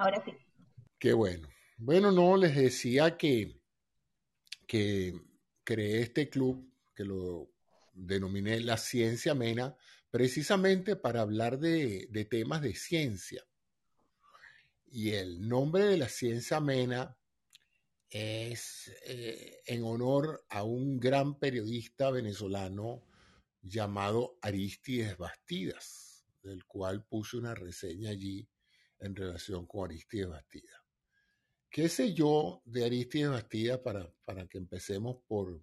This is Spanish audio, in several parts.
Ahora sí. Qué bueno. Bueno, no, les decía que, que creé este club, que lo denominé La Ciencia Amena, precisamente para hablar de, de temas de ciencia. Y el nombre de la ciencia amena es eh, en honor a un gran periodista venezolano llamado Aristides Bastidas, del cual puse una reseña allí en relación con Aristides Bastidas. ¿Qué sé yo de Aristides Bastidas para, para que empecemos por...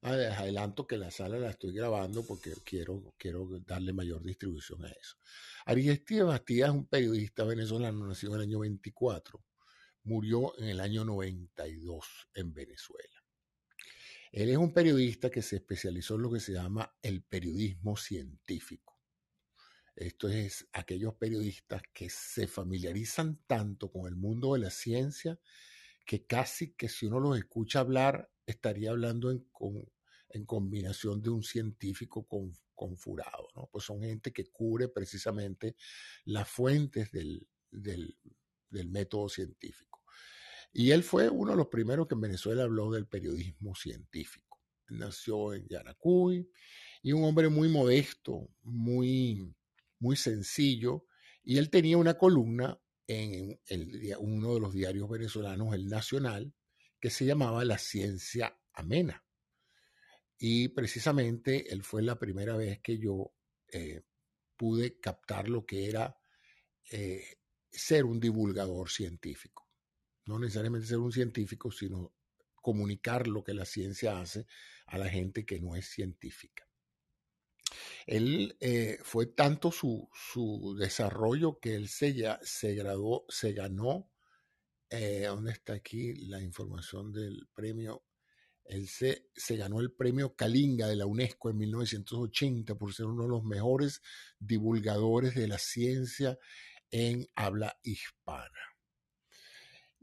Ah, adelanto que la sala la estoy grabando porque quiero, quiero darle mayor distribución a eso. Aristides Bastidas es un periodista venezolano nacido en el año 24 murió en el año 92 en Venezuela. Él es un periodista que se especializó en lo que se llama el periodismo científico. Esto es aquellos periodistas que se familiarizan tanto con el mundo de la ciencia que casi que si uno los escucha hablar estaría hablando en, en combinación de un científico confurado. ¿no? Pues son gente que cubre precisamente las fuentes del, del método científico. Y él fue uno de los primeros que en Venezuela habló del periodismo científico. Nació en Yaracuy y un hombre muy modesto, muy, muy sencillo. Y él tenía una columna en uno de los diarios venezolanos, El Nacional, que se llamaba La Ciencia Amena. Y precisamente él fue la primera vez que yo eh, pude captar lo que era eh, ser un divulgador científico no necesariamente ser un científico, sino comunicar lo que la ciencia hace a la gente que no es científica. Él eh, fue tanto su, desarrollo que él se, ya, se graduó, se ganó, eh, ¿dónde está aquí la información del premio? Él se, se ganó el premio Kalinga de la UNESCO en 1980 por ser uno de los mejores divulgadores de la ciencia en habla hispana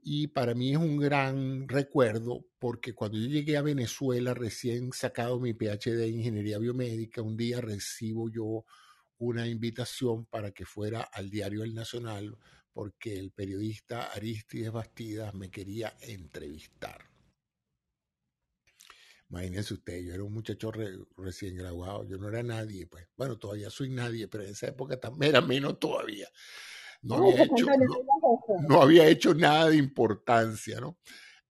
y para mí es un gran recuerdo porque cuando yo llegué a Venezuela recién sacado mi PhD de Ingeniería Biomédica, un día recibo yo una invitación para que fuera al diario El Nacional porque el periodista Aristides Bastidas me quería entrevistar. Imagínense ustedes, yo era un muchacho recién graduado, yo no era nadie, pues bueno, todavía soy nadie, pero en esa época también era menos todavía no había, hecho, no, había hecho nada de importancia, ¿no?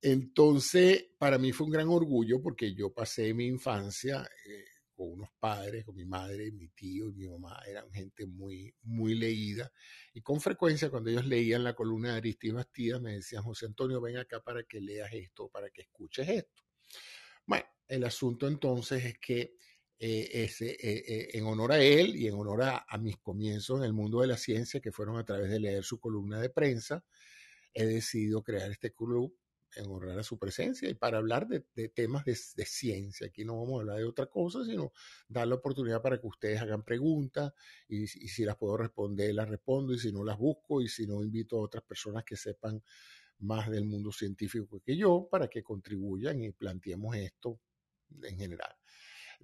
Entonces, para mí fue un gran orgullo porque yo pasé mi infancia eh, con unos padres, con mi madre, mi tío y mi mamá, eran gente muy, muy leída. Y con frecuencia, cuando ellos leían la columna de Aristides Bastidas, me decían, José Antonio, ven acá para que leas esto, para que escuches esto. Bueno, el asunto entonces es que eh, eh, eh, en honor a él y en honor a, mis comienzos en el mundo de la ciencia, que fueron a través de leer su columna de prensa, he decidido crear este club en honor a su presencia y para hablar de, temas de, ciencia. Aquí no vamos a hablar de otra cosa, sino dar la oportunidad para que ustedes hagan preguntas y, si las puedo responder, las respondo y si no las busco y si no invito a otras personas que sepan más del mundo científico que yo para que contribuyan y planteemos esto en general.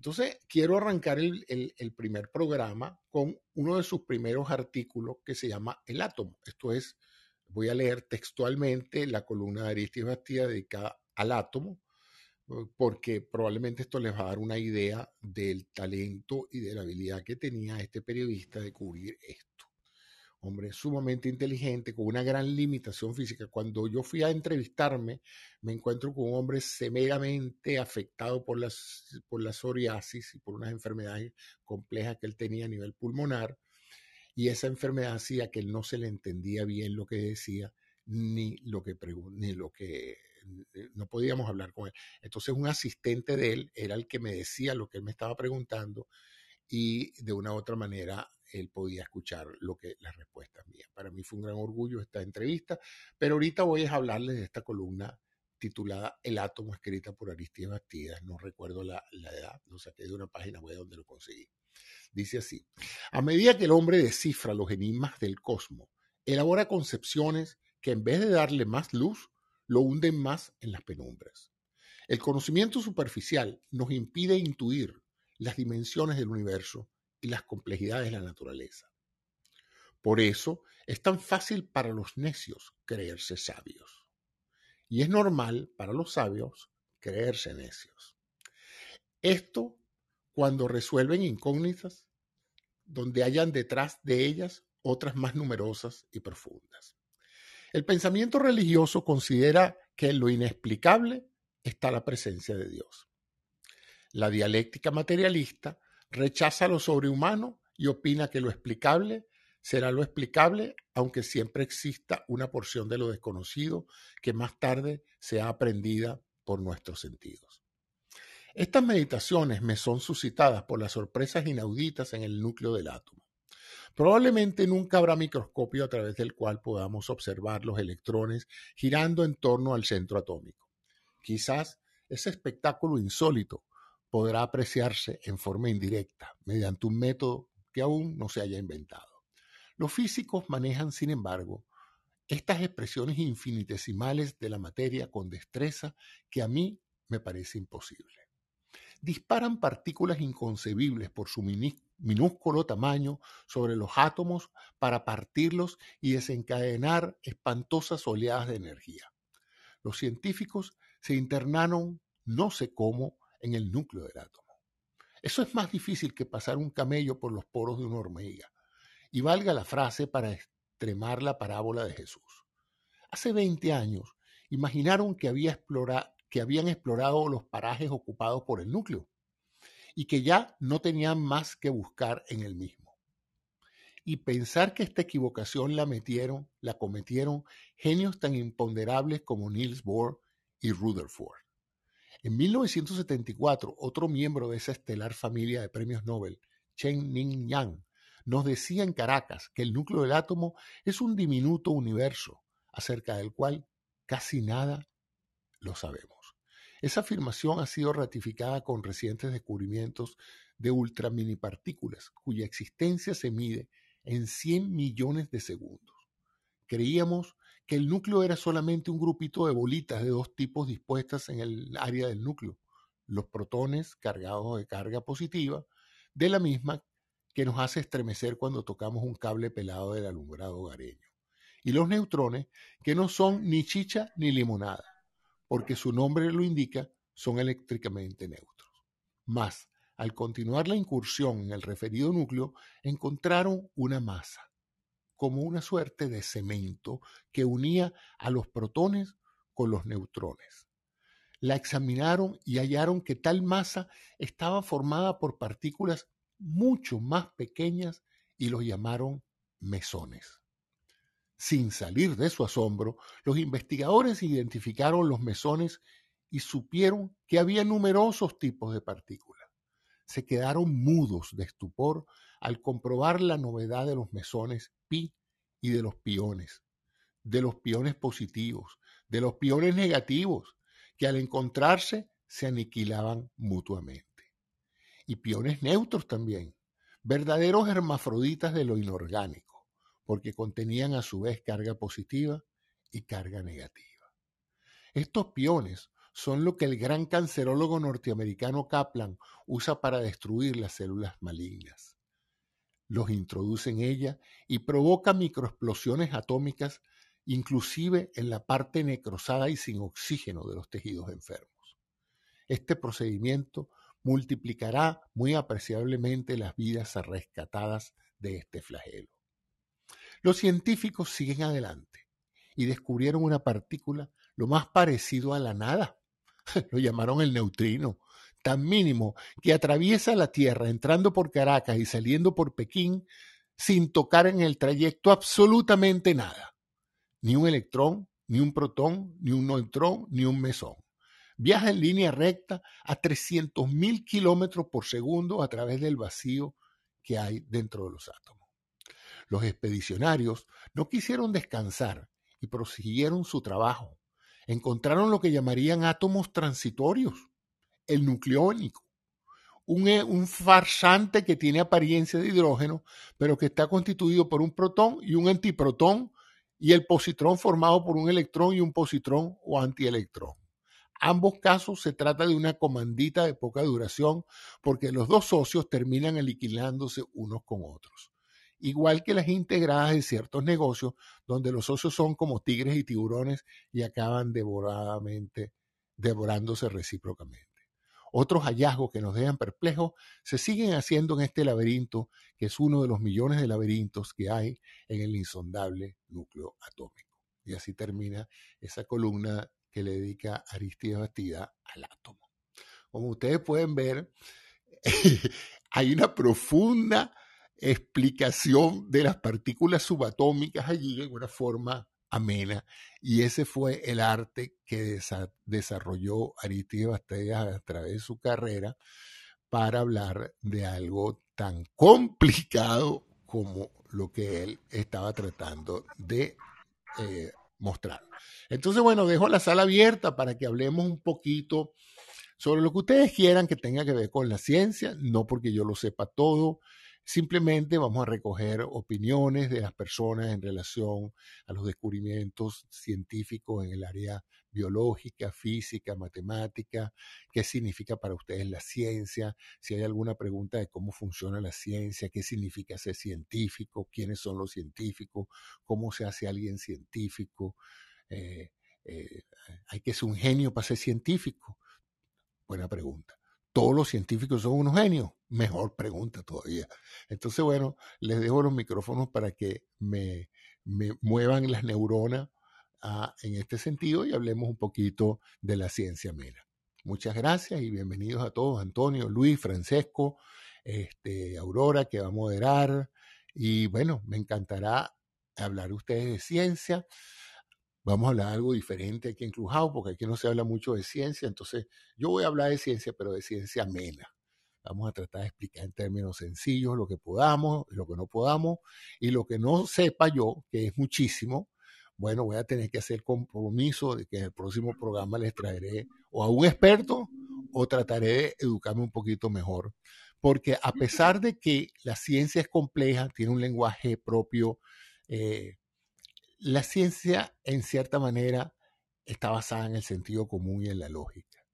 Entonces, quiero arrancar el, primer programa con uno de sus primeros artículos que se llama El átomo. Esto es, voy a leer textualmente la columna de Aristides Bastía dedicada al átomo, porque probablemente esto les va a dar una idea del talento y de la habilidad que tenía este periodista de cubrir esto hombre sumamente inteligente, con una gran limitación física. Cuando yo fui a entrevistarme, me encuentro con un hombre severamente afectado por, las, por la psoriasis y por unas enfermedades complejas que él tenía a nivel pulmonar. Y esa enfermedad hacía que él no se le entendía bien lo que decía, ni lo que ni lo que no podíamos hablar con él. Entonces un asistente de él era el que me decía lo que él me estaba preguntando y de una u otra manera él podía escuchar lo que las respuestas mías. Para mí fue un gran orgullo esta entrevista, pero ahorita voy a hablarles de esta columna titulada El átomo, escrita por Aristides Bastidas. No recuerdo la, edad, lo saqué de una página web donde lo conseguí. Dice así, a medida que el hombre descifra los enigmas del cosmos, elabora concepciones que en vez de darle más luz, lo hunden más en las penumbras. El conocimiento superficial nos impide intuir las dimensiones del universo y las complejidades de la naturaleza. Por eso es tan fácil para los necios creerse sabios. Y es normal para los sabios creerse necios. Esto cuando resuelven incógnitas donde hayan detrás de ellas otras más numerosas y profundas. El pensamiento religioso considera que en lo inexplicable está la presencia de Dios. La dialéctica materialista rechaza lo sobrehumano y opina que lo explicable será lo explicable, aunque siempre exista una porción de lo desconocido que más tarde sea aprendida por nuestros sentidos. Estas meditaciones me son suscitadas por las sorpresas inauditas en el núcleo del átomo. Probablemente nunca habrá microscopio a través del cual podamos observar los electrones girando en torno al centro atómico. Quizás ese espectáculo insólito podrá apreciarse en forma indirecta mediante un método que aún no se haya inventado. Los físicos manejan, sin embargo, estas expresiones infinitesimales de la materia con destreza que a mí me parece imposible. Disparan partículas inconcebibles por su minúsculo tamaño sobre los átomos para partirlos y desencadenar espantosas oleadas de energía. Los científicos se internaron no sé cómo en el núcleo del átomo. Eso es más difícil que pasar un camello por los poros de una hormiga. Y valga la frase para extremar la parábola de Jesús. Hace 20 años imaginaron que, había habían explorado los parajes ocupados por el núcleo y que ya no tenían más que buscar en el mismo. Y pensar que esta equivocación la metieron, la cometieron genios tan imponderables como Niels Bohr y Rutherford. En 1974, otro miembro de esa estelar familia de premios Nobel, Chen Ning Yang, nos decía en Caracas que el núcleo del átomo es un diminuto universo acerca del cual casi nada lo sabemos. Esa afirmación ha sido ratificada con recientes descubrimientos de ultraminipartículas, cuya existencia se mide en 100 millones de segundos. Creíamos que el núcleo era solamente un grupito de bolitas de dos tipos dispuestas en el área del núcleo, los protones cargados de carga positiva, de la misma que nos hace estremecer cuando tocamos un cable pelado del alumbrado hogareño, y los neutrones que no son ni chicha ni limonada, porque su nombre lo indica, son eléctricamente neutros. Más, al continuar la incursión en el referido núcleo, encontraron una masa, como una suerte de cemento que unía a los protones con los neutrones. La examinaron y hallaron que tal masa estaba formada por partículas mucho más pequeñas y los llamaron mesones. Sin salir de su asombro, los investigadores identificaron los mesones y supieron que había numerosos tipos de partículas. Se quedaron mudos de estupor al comprobar la novedad de los mesones pi y de los piones, de los piones positivos, de los piones negativos, que al encontrarse se aniquilaban mutuamente. Y piones neutros también, verdaderos hermafroditas de lo inorgánico porque contenían a su vez carga positiva y carga negativa. Estos piones son lo que el gran cancerólogo norteamericano Kaplan usa para destruir las células malignas. Los introduce en ella y provoca microexplosiones atómicas inclusive en la parte necrosada y sin oxígeno de los tejidos enfermos. Este procedimiento multiplicará muy apreciablemente las vidas rescatadas de este flagelo. Los científicos siguen adelante y descubrieron una partícula lo más parecido a la nada. Lo llamaron el neutrino, tan mínimo que atraviesa la Tierra entrando por Caracas y saliendo por Pekín sin tocar en el trayecto absolutamente nada. Ni un electrón, ni un protón, ni un neutrón, ni un mesón. Viaja en línea recta a 300.000 kilómetros por segundo a través del vacío que hay dentro de los átomos. Los expedicionarios no quisieron descansar y prosiguieron su trabajo. Encontraron lo que llamarían átomos transitorios, el nucleónico, un, eh, un, farsante que tiene apariencia de hidrógeno, pero que está constituido por un protón y un antiprotón y el positrón formado por un electrón y un positrón o antielectrón. Ambos casos se trata de una comandita de poca duración porque los dos socios terminan aniquilándose unos con otros igual que las integradas de ciertos negocios, donde los socios son como tigres y tiburones y acaban devoradamente, devorándose recíprocamente. Otros hallazgos que nos dejan perplejos se siguen haciendo en este laberinto, que es uno de los millones de laberintos que hay en el insondable núcleo atómico. Y así termina esa columna que le dedica Aristides Bastida al átomo. Como ustedes pueden ver, hay una profunda explicación de las partículas subatómicas allí en una forma amena. Y ese fue el arte que desarrolló Aristides Bastida a través de su carrera para hablar de algo tan complicado como lo que él estaba tratando de eh, mostrar. Entonces, bueno, dejo la sala abierta para que hablemos un poquito sobre lo que ustedes quieran que tenga que ver con la ciencia, no porque yo lo sepa todo, simplemente vamos a recoger opiniones de las personas en relación a los descubrimientos científicos en el área biológica, física, matemática, qué significa para ustedes la ciencia, si hay alguna pregunta de cómo funciona la ciencia, qué significa ser científico, quiénes son los científicos, cómo se hace alguien científico. Eh, eh, hay que ser un genio para ser científico. Buena pregunta. ¿Todos los científicos son unos genios? Mejor pregunta todavía. Entonces, bueno, les dejo los micrófonos para que me, muevan las neuronas ah, en este sentido y hablemos un poquito de la ciencia mera. Muchas gracias y bienvenidos a todos, Antonio, Luis, Francesco, este, Aurora, que va a moderar. Y bueno, me encantará hablar ustedes de ciencia vamos a hablar de algo diferente aquí en Clubhouse, porque aquí no se habla mucho de ciencia, entonces yo voy a hablar de ciencia, pero de ciencia amena. Vamos a tratar de explicar en términos sencillos lo que podamos, lo que no podamos, y lo que no sepa yo, que es muchísimo, bueno, voy a tener que hacer compromiso de que en el próximo programa les traeré o a un experto o trataré de educarme un poquito mejor. Porque a pesar de que la ciencia es compleja, tiene un lenguaje propio, eh, la ciencia, en cierta manera, está basada en el sentido común y en la lógica.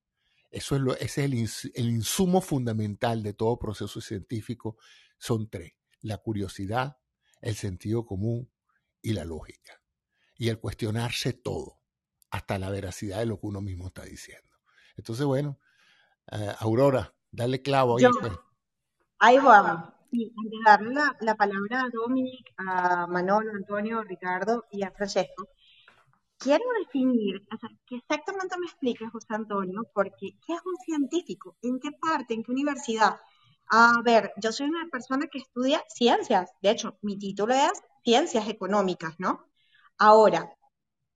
Eso es lo, ese es el, insumo fundamental de todo proceso científico. Son tres, la curiosidad, el sentido común y la lógica. Y el cuestionarse todo, hasta la veracidad de lo que uno mismo está diciendo. Entonces, bueno, eh, Aurora, dale clavo ahí. Pues. Ahí vamos. Y antes de darle la, palabra a Dominic, a Manolo, Antonio, Ricardo y a Francesco, quiero definir, o sea, que exactamente me explique José Antonio, porque ¿qué es un científico? ¿En qué parte? ¿En qué universidad? A ver, yo soy una persona que estudia ciencias, de hecho, mi título es Ciencias Económicas, ¿no? Ahora,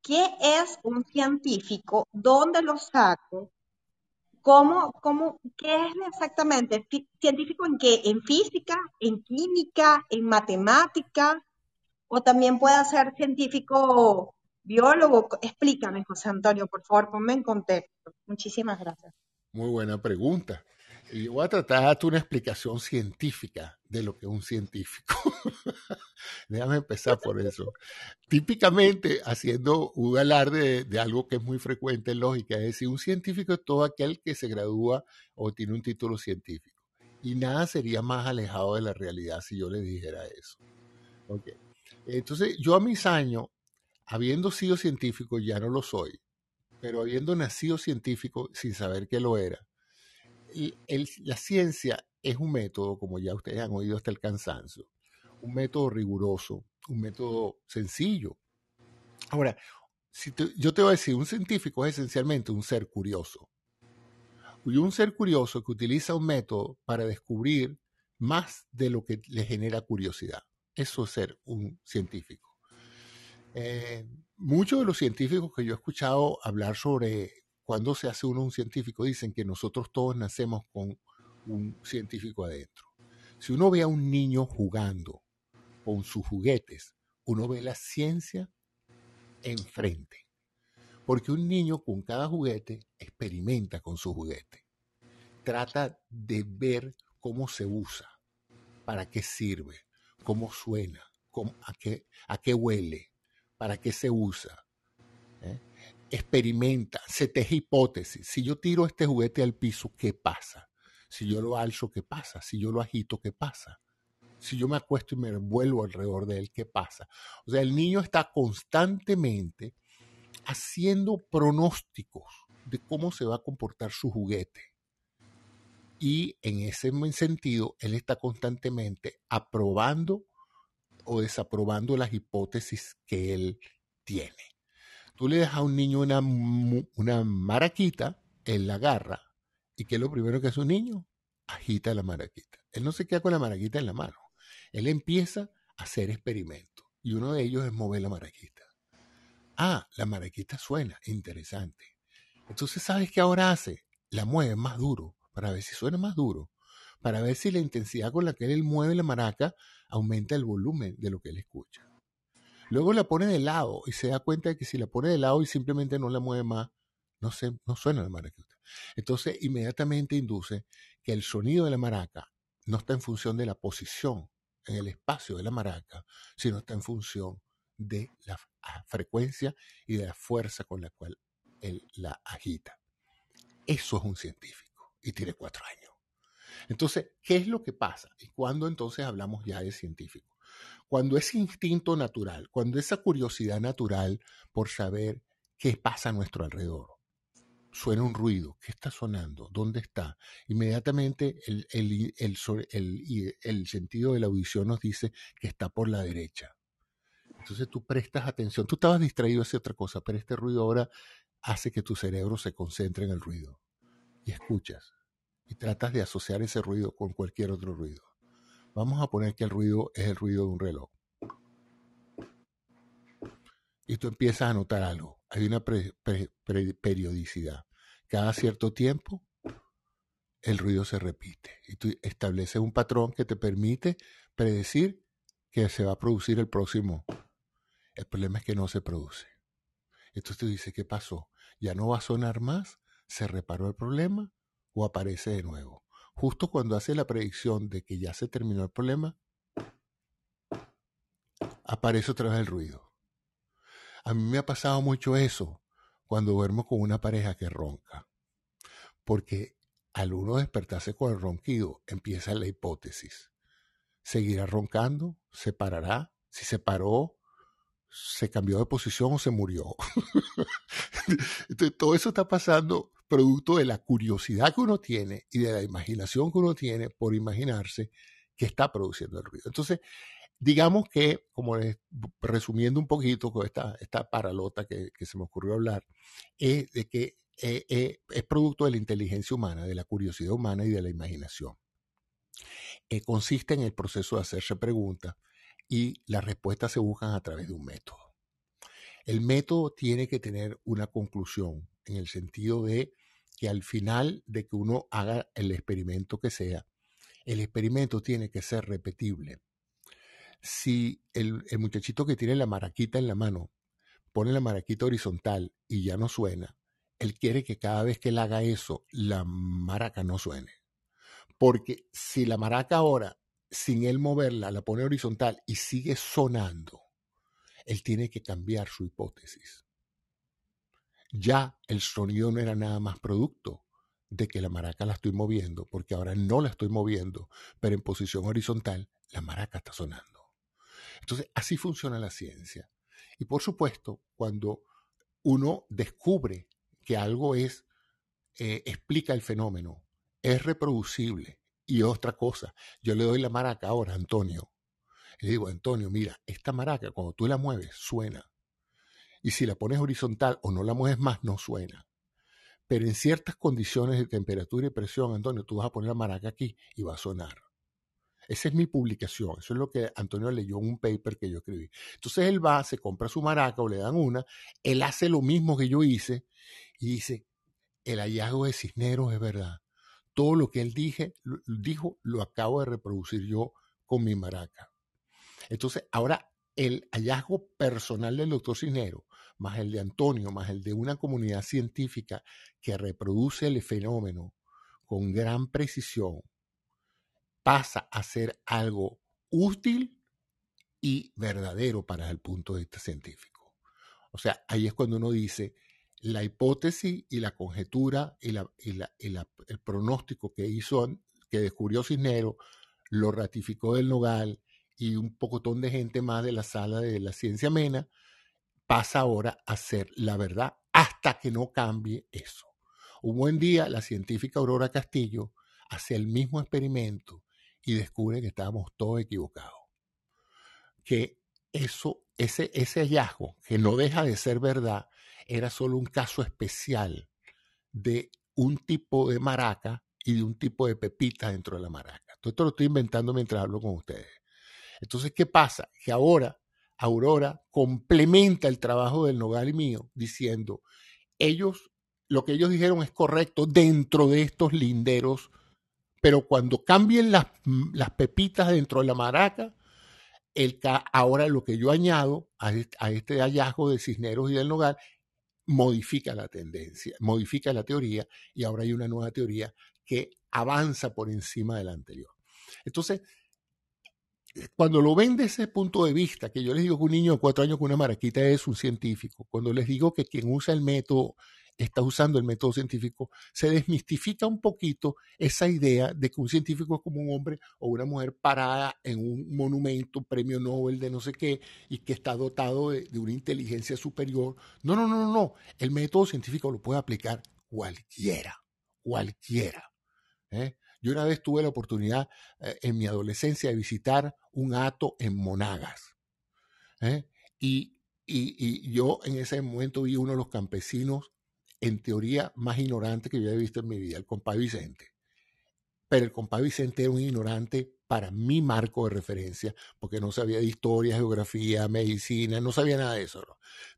¿qué es un científico? ¿Dónde lo saco? ¿Cómo, cómo, qué es exactamente? ¿Científico en qué? ¿En física? ¿En química? ¿En matemática? ¿O también puede ser científico biólogo? Explícame, José Antonio, por favor, ponme en contexto. Muchísimas gracias. Muy buena pregunta. Y voy a tratar de darte una explicación científica de lo que es un científico. Déjame empezar por eso. Típicamente, haciendo un alarde de, algo que es muy frecuente en lógica, es decir, un científico es todo aquel que se gradúa o tiene un título científico. Y nada sería más alejado de la realidad si yo le dijera eso. Entonces, yo a mis años, habiendo sido científico, ya no lo soy, pero habiendo nacido científico sin saber que lo era, la ciencia es un método, como ya ustedes han oído hasta el cansancio, un método riguroso, un método sencillo. Ahora, si yo te voy a decir, un científico es esencialmente un ser curioso. Y un ser curioso que utiliza un método para descubrir más de lo que le genera curiosidad. Eso es ser un científico. Eh, muchos de los científicos que yo he escuchado hablar sobre cuando se hace uno un científico, dicen que nosotros todos nacemos con un científico adentro. Si uno ve a un niño jugando con sus juguetes, uno ve la ciencia enfrente. Porque un niño con cada juguete experimenta con su juguete. Trata de ver cómo se usa, para qué sirve, cómo suena, a, qué, a qué huele, para qué se usa. ¿eh? Experimenta, se teje hipótesis. Si yo tiro este juguete al piso, ¿qué pasa? Si yo lo alzo, ¿qué pasa? Si yo lo agito, ¿qué pasa? si yo me acuesto y me vuelvo alrededor de él, ¿qué pasa? O sea, el niño está constantemente haciendo pronósticos de cómo se va a comportar su juguete. Y en ese sentido, él está constantemente aprobando o desaprobando las hipótesis que él tiene. Tú le das a un niño una, una maraquita, él la agarra. ¿Y qué es lo primero que hace un niño? Agita la maraquita. Él no se queda con la maraquita en la mano. Él empieza a hacer experimentos. Y uno de ellos es mover la maraquita. Ah, la maraquita suena, interesante. Entonces, ¿sabes qué ahora hace? La mueve más duro, para ver si suena más duro, para ver si la intensidad con la que él mueve la maraca aumenta el volumen de lo que él escucha. Luego la pone de lado y se da cuenta de que si la pone de lado y simplemente no la mueve más, no, no suena la maraca. Entonces inmediatamente induce que el sonido de la maraca no está en función de la posición en el espacio de la maraca, sino está en función de la frecuencia y de la fuerza con la cual él la agita. Eso es un científico y tiene cuatro años. Entonces, ¿qué es lo que pasa? ¿Y cuándo entonces hablamos ya de científico? Cuando ese instinto natural, cuando esa curiosidad natural por saber qué pasa a nuestro alrededor, suena un ruido, ¿qué está sonando? ¿Dónde está? Inmediatamente el, el, sentido de la audición nos dice que está por la derecha. Entonces tú prestas atención, tú estabas distraído hacia otra cosa, pero este ruido ahora hace que tu cerebro se concentre en el ruido y escuchas y tratas de asociar ese ruido con cualquier otro ruido. Vamos a poner que el ruido es el ruido de un reloj. Y tú empiezas a notar algo. Hay una periodicidad. Cada cierto tiempo el ruido se repite. Y tú estableces un patrón que te permite predecir que se va a producir el próximo. El problema es que no se produce. Entonces tú dices, ¿qué pasó? ¿Ya no va a sonar más? ¿Se reparó el problema? ¿O aparece de nuevo? Justo cuando hace la predicción de que ya se terminó el problema, aparece otra vez el ruido. A mí me ha pasado mucho eso cuando duermo con una pareja que ronca, porque al uno despertarse con el ronquido empieza la hipótesis. ¿Seguirá roncando? ¿Se parará? Si se paró, se cambió de posición o se murió. Entonces, todo eso está pasando producto de la curiosidad que uno tiene y de la imaginación que uno tiene por imaginarse que está produciendo el ruido. Entonces, digamos que, como resumiendo un poquito con esta, esta paralota que, se me ocurrió hablar, es de que eh, eh, es producto de la inteligencia humana, de la curiosidad humana y de la imaginación. Consiste en el proceso de hacerse preguntas y las respuestas se buscan a través de un método. El método tiene que tener una conclusión en el sentido de que al final de que uno haga el experimento que sea, el experimento tiene que ser repetible. Si el, muchachito que tiene la maraquita en la mano pone la maraquita horizontal y ya no suena, él quiere que cada vez que él haga eso, la maraca no suene. Porque si la maraca ahora, sin él moverla, la pone horizontal y sigue sonando, él tiene que cambiar su hipótesis ya el sonido no era nada más producto de que la maraca la estoy moviendo, porque ahora no la estoy moviendo, pero en posición horizontal la maraca está sonando. Entonces, así funciona la ciencia. Y por supuesto, cuando uno descubre que algo es, eh, explica el fenómeno, es reproducible y otra cosa, yo le doy la maraca ahora a Antonio. Le digo, Antonio, mira, esta maraca cuando tú la mueves suena. Y si la pones horizontal o no la mueves más, no suena. Pero en ciertas condiciones de temperatura y presión, Antonio, tú vas a poner la maraca aquí y va a sonar. Esa es mi publicación. Eso es lo que Antonio leyó en un paper que yo escribí. Entonces él va, se compra su maraca o le dan una, él hace lo mismo que yo hice y dice, el hallazgo de Cisneros es verdad. Todo lo que él dijo lo acabo de reproducir yo con mi maraca. Entonces ahora el hallazgo personal del doctor Cisneros más el de Antonio, más el de una comunidad científica que reproduce el fenómeno con gran precisión, pasa a ser algo útil y verdadero para el punto de vista científico. O sea, ahí es cuando uno dice, la hipótesis y la conjetura y, el pronóstico que hizo, que descubrió Cisneros, lo ratificó del Nogal y un pocotón de gente más de la sala de la ciencia amena, pasa ahora a ser la verdad hasta que no cambie eso. Un buen día, la científica Aurora Castillo hace el mismo experimento y descubre que estábamos todos equivocados. Que eso, ese, ese hallazgo, que no deja de ser verdad, era solo un caso especial de un tipo de maraca y de un tipo de pepita dentro de la maraca. Todo esto lo estoy inventando mientras hablo con ustedes. Entonces, ¿qué pasa? Que ahora Aurora complementa el trabajo del Nogal y mío diciendo, ellos, lo que ellos dijeron es correcto dentro de estos linderos, pero cuando cambien las, las pepitas dentro de la maraca, el, ahora lo que yo añado a este, a este hallazgo de Cisneros y del Nogal modifica la tendencia, modifica la teoría y ahora hay una nueva teoría que avanza por encima de la anterior. Entonces, cuando lo ven desde ese punto de vista, que yo les digo que un niño de cuatro años con una maraquita es un científico, cuando les digo que quien usa el método está usando el método científico, se desmistifica un poquito esa idea de que un científico es como un hombre o una mujer parada en un monumento, premio Nobel de no sé qué, y que está dotado de, una inteligencia superior. No, no, no, no, no. El método científico lo puede aplicar cualquiera, cualquiera. ¿eh? Yo una vez tuve la oportunidad eh, en mi adolescencia de visitar un ato en Monagas. ¿eh? Y, y, yo en ese momento vi uno de los campesinos en teoría más ignorante que yo he visto en mi vida, el compadre Vicente. Pero el compadre Vicente era un ignorante para mi marco de referencia, porque no sabía de historia, geografía, medicina, no sabía nada de eso.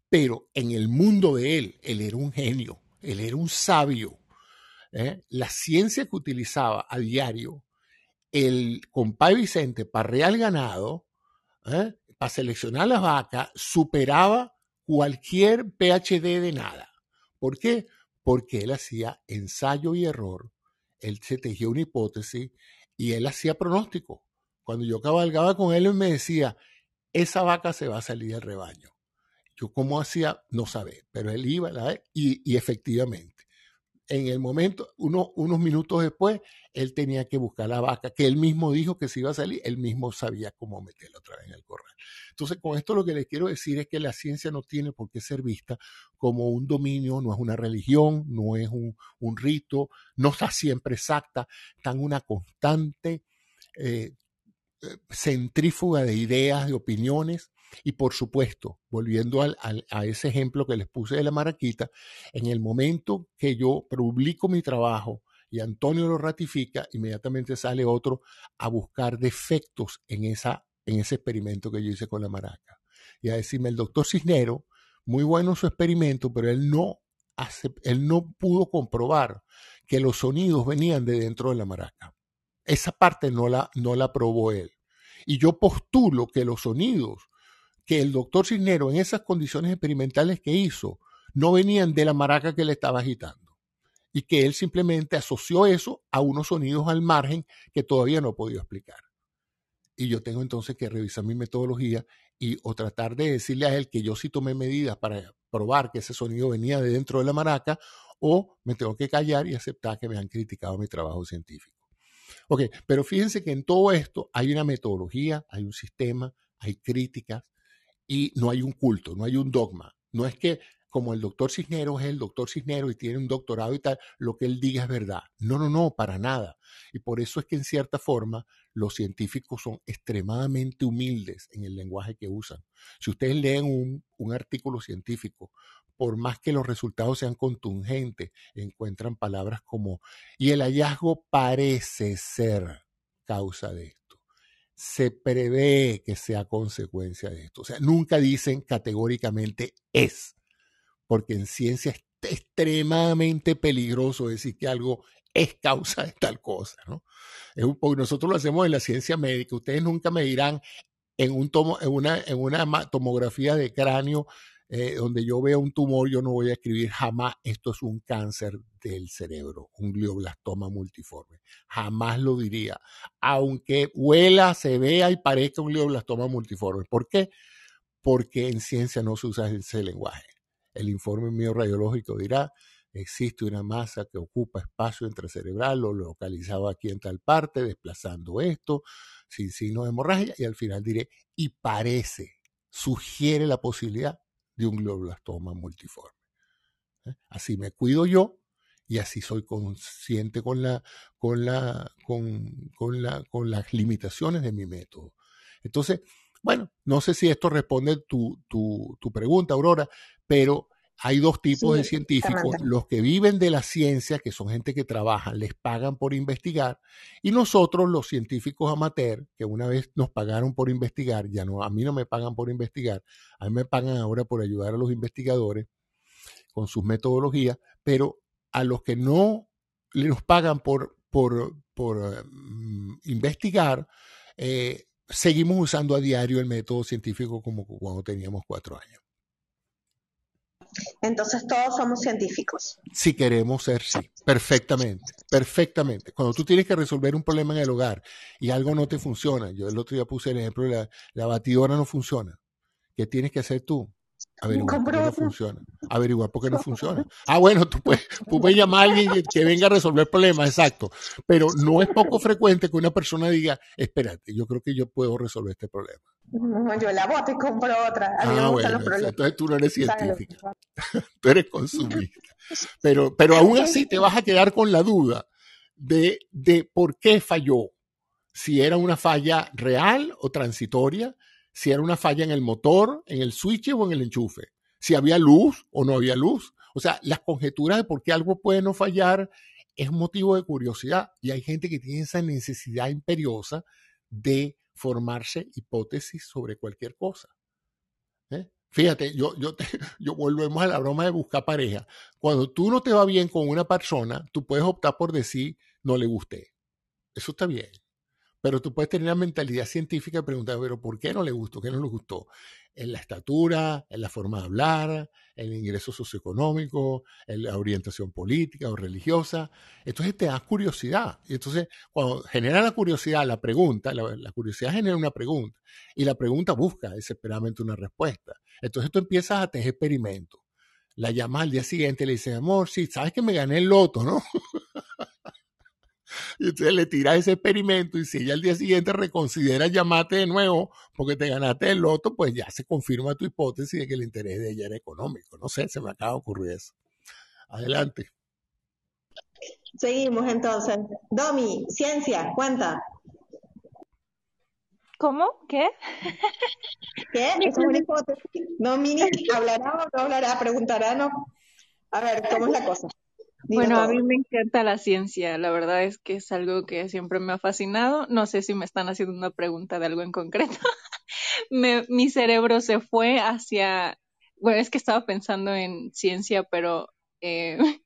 Pero en el mundo de él, él era un genio, él era un sabio. ¿Eh? La ciencia que utilizaba a diario el compadre Vicente para real ganado, ¿eh? para seleccionar las vacas, superaba cualquier PhD de nada. ¿Por qué? Porque él hacía ensayo y error, él se tejía una hipótesis y él hacía pronóstico. Cuando yo cabalgaba con él, él me decía, esa vaca se va a salir del rebaño. Yo cómo hacía, no sabía, pero él iba y, y efectivamente en el momento, unos minutos después, él tenía que buscar la vaca, que él mismo dijo que se iba a salir, él mismo sabía cómo meterla otra vez en el corral. Entonces, con esto lo que les quiero decir es que la ciencia no tiene por qué ser vista como un dominio, no es una religión, no es un, rito, no está siempre exacta, está en una constante eh, eh, centrífuga de ideas, de opiniones, y por supuesto, volviendo a ese ejemplo que les puse de la maraquita, en el momento que yo publico mi trabajo y Antonio lo ratifica, inmediatamente sale otro a buscar defectos en, esa, en ese experimento que yo hice con la maraca. Y a decirme, el doctor Cisnero, muy bueno su experimento, pero él no, hace, él no pudo comprobar que los sonidos venían de dentro de la maraca. Esa parte no la, no la probó él. Y yo postulo que los sonidos que el doctor Cisnero en esas condiciones experimentales que hizo no venían de la maraca que le estaba agitando y que él simplemente asoció eso a unos sonidos al margen que todavía no he podido explicar. Y yo tengo entonces que revisar mi metodología y o tratar de decirle a él que yo sí tomé medidas para probar que ese sonido venía de dentro de la maraca o me tengo que callar y aceptar que me han criticado mi trabajo científico. Ok, pero fíjense que en todo esto hay una metodología, hay un sistema, hay críticas, y no hay un culto, no hay un dogma. No es que como el doctor Cisneros es el doctor Cisneros y tiene un doctorado y tal, lo que él diga es verdad. No, no, no, para nada. Y por eso es que en cierta forma los científicos son extremadamente humildes en el lenguaje que usan. Si ustedes leen un, un artículo científico, por más que los resultados sean contundentes, encuentran palabras como, y el hallazgo parece ser causa de esto se prevé que sea consecuencia de esto. O sea, nunca dicen categóricamente es, porque en ciencia es extremadamente peligroso decir que algo es causa de tal cosa, ¿no? Es un, nosotros lo hacemos en la ciencia médica. Ustedes nunca me dirán en, un tomo, en, una, en una tomografía de cráneo eh, donde yo vea un tumor, yo no voy a escribir jamás esto es un cáncer del cerebro, un glioblastoma multiforme. Jamás lo diría, aunque huela, se vea y parezca un glioblastoma multiforme. ¿Por qué? Porque en ciencia no se usa ese lenguaje. El informe mío radiológico dirá existe una masa que ocupa espacio intracerebral lo localizado aquí en tal parte, desplazando esto, sin signo de hemorragia, y al final diré, y parece, sugiere la posibilidad de un glioblastoma multiforme. ¿eh? Así me cuido yo y así soy consciente con, la, con, la, con, con, la, con las limitaciones de mi método. Entonces, bueno, no sé si esto responde tu, tu, tu pregunta, Aurora, pero hay dos tipos de científicos, los que viven de la ciencia, que son gente que trabaja, les pagan por investigar, y nosotros, los científicos amateur, que una vez nos pagaron por investigar, ya no, a mí no me pagan por investigar, a mí me pagan ahora por ayudar a los investigadores con sus metodologías, pero a los que no les pagan por, por, por mm, investigar, eh, seguimos usando a diario el método científico como cuando teníamos cuatro años. Entonces todos somos científicos. Si queremos ser, sí, perfectamente, perfectamente. Cuando tú tienes que resolver un problema en el hogar y algo no te funciona, yo el otro día puse el ejemplo la, la batidora no funciona, ¿qué tienes que hacer tú? Averiguar por qué no funciona. Averiguar por qué no funciona. Ah, bueno, tú puedes, puedes llamar a alguien que venga a resolver problemas, exacto. Pero no es poco frecuente que una persona diga, espérate, yo creo que yo puedo resolver este problema. No, yo la boto y compro otra. ah, bueno, entonces tú no eres científica. tú eres consumista. Pero, pero aún así te vas a quedar con la duda de, de por qué falló. Si era una falla real o transitoria, si era una falla en el motor, en el switch o en el enchufe, si había luz o no había luz. O sea, las conjeturas de por qué algo puede no fallar es motivo de curiosidad y hay gente que tiene esa necesidad imperiosa de formarse hipótesis sobre cualquier cosa. ¿eh? Fíjate, yo, yo, yo volvemos a la broma de buscar pareja. Cuando tú no te va bien con una persona, tú puedes optar por decir no le guste. Eso está bien. Pero tú puedes tener una mentalidad científica y preguntar, pero ¿por qué no le gustó? ¿Qué no le gustó? En la estatura, en la forma de hablar, en el ingreso socioeconómico, en la orientación política o religiosa. Entonces te da curiosidad. Y entonces, cuando genera la curiosidad, la pregunta, la, curiosidad genera una pregunta. Y la pregunta busca desesperadamente una respuesta. Entonces tú empiezas a tener experimentos. La llamas al día siguiente y le dices, amor, sí, sabes que me gané el loto, ¿no? Y entonces le tiras ese experimento y si ella al día siguiente reconsidera llamarte de nuevo porque te ganaste el loto, pues ya se confirma tu hipótesis de que el interés de ella era económico. No sé, se me acaba de ocurrir eso. Adelante. Seguimos entonces. Domi, ciencia, cuenta. ¿Cómo? ¿Qué? ¿Qué? es una hipótesis. Domi hablará o no hablará, preguntará, no. A ver, ¿cómo es la cosa? Bueno, a mí me encanta la ciencia, la verdad es que es algo que siempre me ha fascinado. No sé si me están haciendo una pregunta de algo en concreto. mi cerebro se fue hacia, bueno, es que estaba pensando en ciencia, pero eh,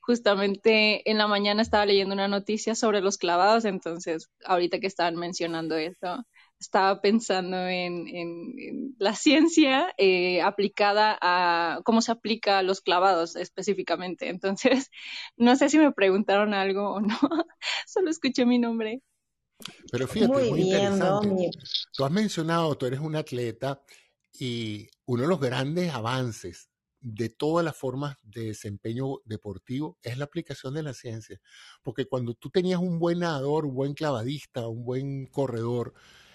justamente en la mañana estaba leyendo una noticia sobre los clavados, entonces ahorita que estaban mencionando esto, estaba pensando en, la ciencia eh, aplicada a cómo se aplica a los clavados específicamente. Entonces, no sé si me preguntaron algo o no, solo escuché mi nombre. Pero fíjate, muy, muy interesante. Tú has mencionado, tú eres un atleta y uno de los grandes avances de todas las formas de desempeño deportivo es la aplicación de la ciencia. Porque cuando tú tenías un buen nadador, un buen clavadista, un buen corredor,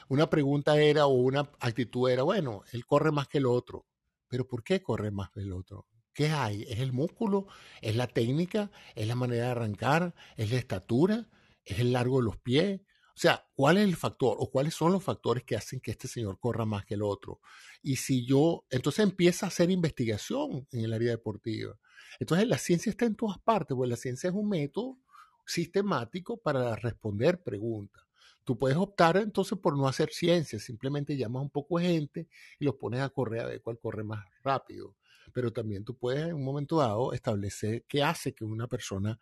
una pregunta era o una actitud era, bueno, él corre más que el otro, pero ¿por qué corre más que el otro? ¿Qué hay? ¿Es el músculo? ¿Es la técnica? ¿Es la manera de arrancar? ¿Es la estatura? ¿Es el largo de los pies? O sea, ¿cuál es el factor o cuáles son los factores que hacen que este señor corra más que el otro? Y si yo, entonces empieza a hacer investigación en el área deportiva. Entonces la ciencia está en todas partes, porque la ciencia es un método sistemático para responder preguntas. Tú puedes optar entonces por no hacer ciencia, simplemente llamas un poco de gente y los pones a correr a ver cuál corre más rápido. Pero también tú puedes en un momento dado establecer qué hace que una persona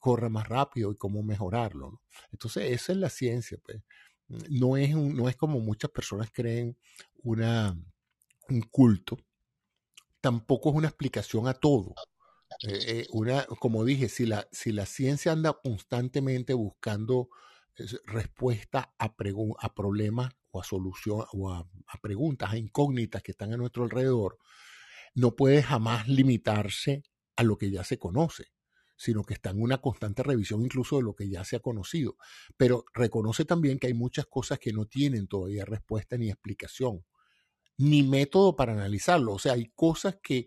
corra más rápido y cómo mejorarlo. Entonces, esa es la ciencia. Pues. No, es no es como muchas personas creen una, un culto. Tampoco es una explicación a todo. Eh, eh, una, como dije, si la, si la ciencia anda constantemente buscando respuesta a, a problemas o a solución o a, preguntas, a incógnitas que están a nuestro alrededor, no puede jamás limitarse a lo que ya se conoce, sino que está en una constante revisión incluso de lo que ya se ha conocido. Pero reconoce también que hay muchas cosas que no tienen todavía respuesta ni explicación, ni método para analizarlo. O sea, hay cosas que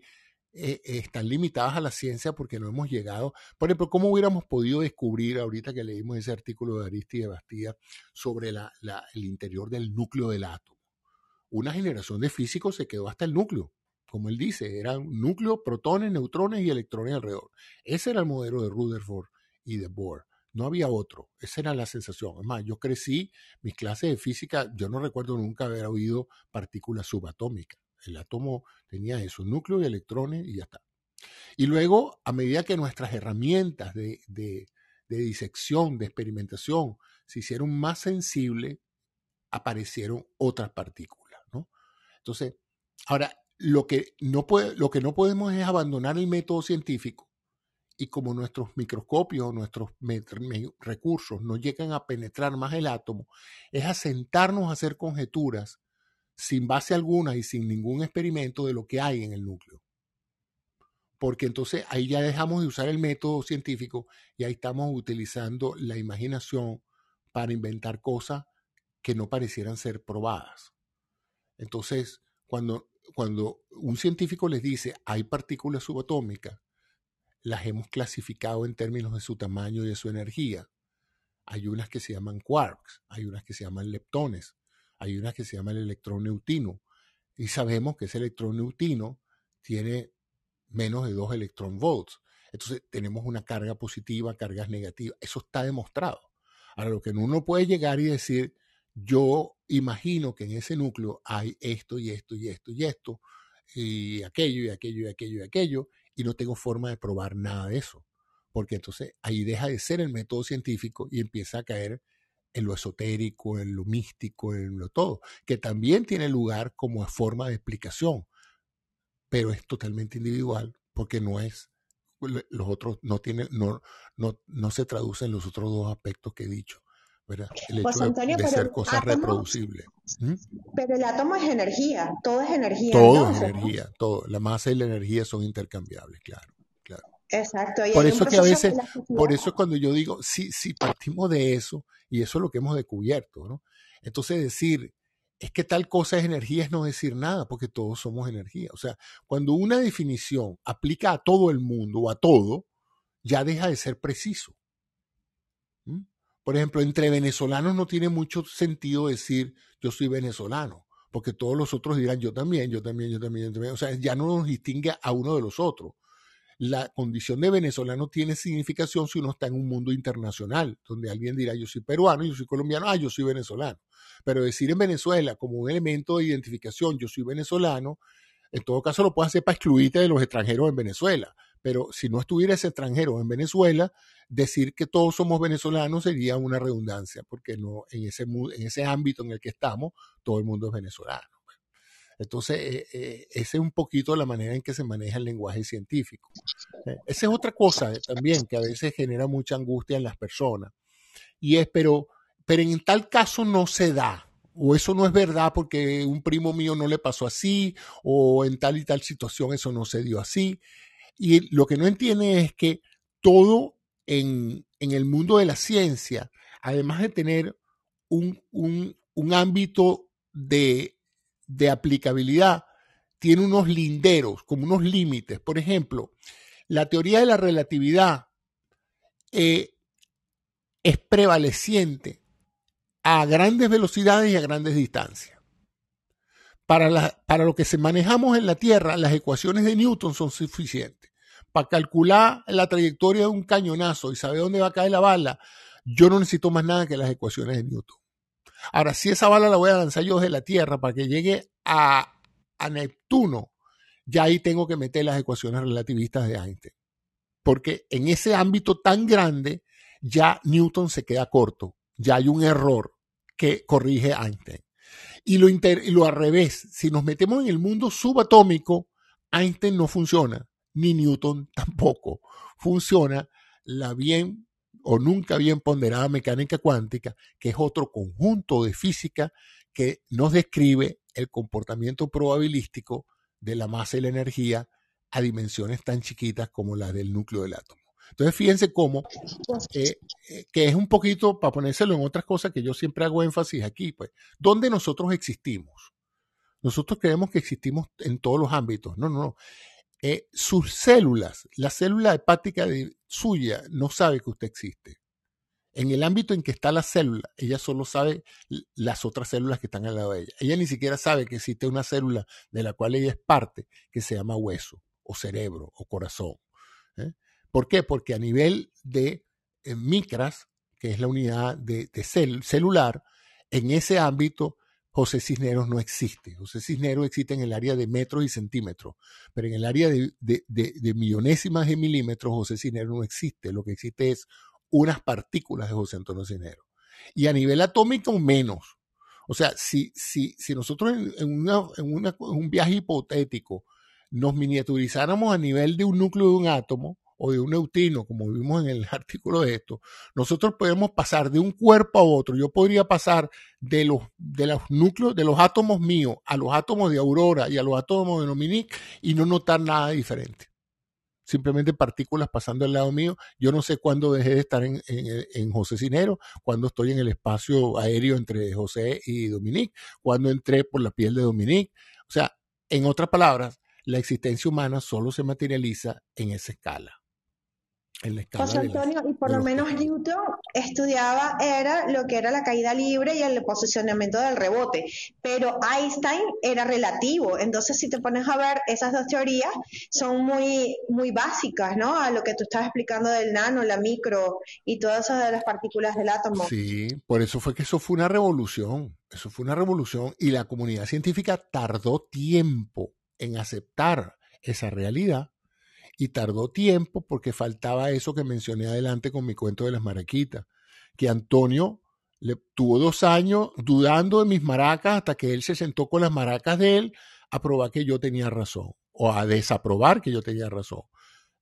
eh, están limitadas a la ciencia porque no hemos llegado. Por ejemplo, ¿cómo hubiéramos podido descubrir, ahorita que leímos ese artículo de Aristide Bastida, sobre el interior del núcleo del átomo? Una generación de físicos se quedó hasta el núcleo como él dice, eran núcleos, protones, neutrones y electrones alrededor. Ese era el modelo de Rutherford y de Bohr. No había otro. Esa era la sensación. Además, yo crecí, mis clases de física, yo no recuerdo nunca haber oído partículas subatómicas. El átomo tenía eso, núcleo y electrones y ya está. Y luego, a medida que nuestras herramientas de, de, de disección, de experimentación, se hicieron más sensibles, aparecieron otras partículas. ¿no? Entonces, ahora, lo que, no puede, lo que no podemos es abandonar el método científico y como nuestros microscopios, nuestros recursos no llegan a penetrar más el átomo, es asentarnos a hacer conjeturas sin base alguna y sin ningún experimento de lo que hay en el núcleo. Porque entonces ahí ya dejamos de usar el método científico y ahí estamos utilizando la imaginación para inventar cosas que no parecieran ser probadas. Entonces, cuando cuando un científico les dice hay partículas subatómicas, las hemos clasificado en términos de su tamaño y de su energía. Hay unas que se llaman quarks, hay unas que se llaman leptones, hay unas que se llaman el electrón neutino. Y sabemos que ese electrón neutino tiene menos de dos electron volts. Entonces tenemos una carga positiva, cargas negativas. Eso está demostrado. Ahora, lo que uno puede llegar y decir, yo imagino que en ese núcleo hay esto y esto y esto y esto, y aquello y aquello y aquello y aquello, y no tengo forma de probar nada de eso. Porque entonces ahí deja de ser el método científico y empieza a caer en lo esotérico, en lo místico, en lo todo, que también tiene lugar como forma de explicación, pero es totalmente individual porque no es los otros no tienen no no no se traducen los otros dos aspectos que he dicho el pues, hecho de, ser cosas reproducibles. ¿Mm? Pero el átomo es energía, todo es energía. Todo es energía, todo. La masa y la energía son intercambiables, claro. Exacto. por eso que a veces, por eso es cuando yo digo, si, si partimos de eso, y eso es lo que hemos descubierto, ¿no? Entonces decir, es que tal cosa es energía es no decir nada, porque todos somos energía. O sea, cuando una definición aplica a todo el mundo o a todo, ya deja de ser preciso. ¿Mm? Por ejemplo, entre venezolanos no tiene mucho sentido decir yo soy venezolano, porque todos los otros dirán yo también, yo también, yo también, yo también. O sea, ya no nos distingue a uno de los otros. La condición de venezolano tiene significación si uno está en un mundo internacional, donde alguien dirá yo soy peruano, yo soy colombiano, ah, yo soy venezolano. Pero decir en Venezuela como un elemento de identificación, yo soy venezolano, en todo caso lo puede hacer para excluirte de los extranjeros en Venezuela. Pero si no estuviera extranjero en Venezuela, decir que todos somos venezolanos sería una redundancia, porque no en ese, en ese ámbito en el que estamos, todo el mundo es venezolano. Entonces, eh, eh, esa es un poquito la manera en que se maneja el lenguaje científico. Eh, esa es otra cosa también que a veces genera mucha angustia en las personas. Y es, pero, pero en tal caso no se da. O eso no es verdad porque un primo mío no le pasó así, o en tal y tal situación eso no se dio así. Y lo que no entiende es que todo en, el mundo de la ciencia, además de tener un, ámbito de, aplicabilidad, tiene unos linderos, como unos límites. Por ejemplo, la teoría de la relatividad eh, es prevaleciente a grandes velocidades y a grandes distancias. Para, para, lo que se manejamos en la Tierra, las ecuaciones de Newton son suficientes para calcular la trayectoria de un cañonazo y saber dónde va a caer la bala, yo no necesito más nada que las ecuaciones de Newton. Ahora, si esa bala la voy a lanzar yo desde la Tierra para que llegue a, Neptuno, ya ahí tengo que meter las ecuaciones relativistas de Einstein. Porque en ese ámbito tan grande, ya Newton se queda corto. Ya hay un error que corrige Einstein. Y lo, y lo al revés, si nos metemos en el mundo subatómico, Einstein no funciona ni Newton tampoco. Funciona la bien o nunca bien ponderada mecánica cuántica, que es otro conjunto de física que nos describe el comportamiento probabilístico de la masa y la energía a dimensiones tan chiquitas como las del núcleo del átomo. Entonces, fíjense cómo, eh, eh, que es un poquito, para ponérselo en otras cosas que yo siempre hago énfasis aquí, pues, ¿dónde nosotros existimos? Nosotros creemos que existimos en todos los ámbitos. No, no, no. Eh, sus células, la célula hepática de, suya, no sabe que usted existe. En el ámbito en que está la célula, ella solo sabe las otras células que están al lado de ella. Ella ni siquiera sabe que existe una célula de la cual ella es parte, que se llama hueso, o cerebro, o corazón. ¿eh? ¿Por qué? Porque a nivel de eh, micras, que es la unidad de, celular, en ese ámbito José Cisneros no existe. José Cisneros existe en el área de metros y centímetros, pero en el área de, de, millonésimas de milímetros José Cisneros no existe. Lo que existe es unas partículas de José Antonio Cisneros. Y a nivel atómico menos. O sea, si, si, si nosotros en, un viaje hipotético nos miniaturizáramos a nivel de un núcleo de un átomo, o de un neutrino, como vimos en el artículo de esto, nosotros podemos pasar de un cuerpo a otro. Yo podría pasar de los, de los núcleos, de los átomos míos a los átomos de Aurora y a los átomos de Dominique y no notar nada diferente. Simplemente partículas pasando al lado mío. Yo no sé cuándo dejé de estar en, en, José Cinero, cuándo estoy en el espacio aéreo entre José y Dominique, cuándo entré por la piel de Dominique. O sea, en otras palabras, la existencia humana solo se materializa en esa escala. José Antonio, y por lo menos Newton estudiaba era lo que era la caída libre y el posicionamiento del rebote, pero Einstein era relativo, entonces si te pones a ver esas dos teorías son muy muy básicas, ¿no? A lo que tú estabas explicando del nano, la micro y todas esas de las partículas del átomo. Sí, por eso fue que eso fue una revolución, eso fue una revolución y la comunidad científica tardó tiempo en aceptar esa realidad y tardó tiempo porque faltaba eso que mencioné adelante con mi cuento de las maraquitas, que Antonio le tuvo dos años dudando de mis maracas hasta que él se sentó con las maracas de él a probar que yo tenía razón o a desaprobar que yo tenía razón.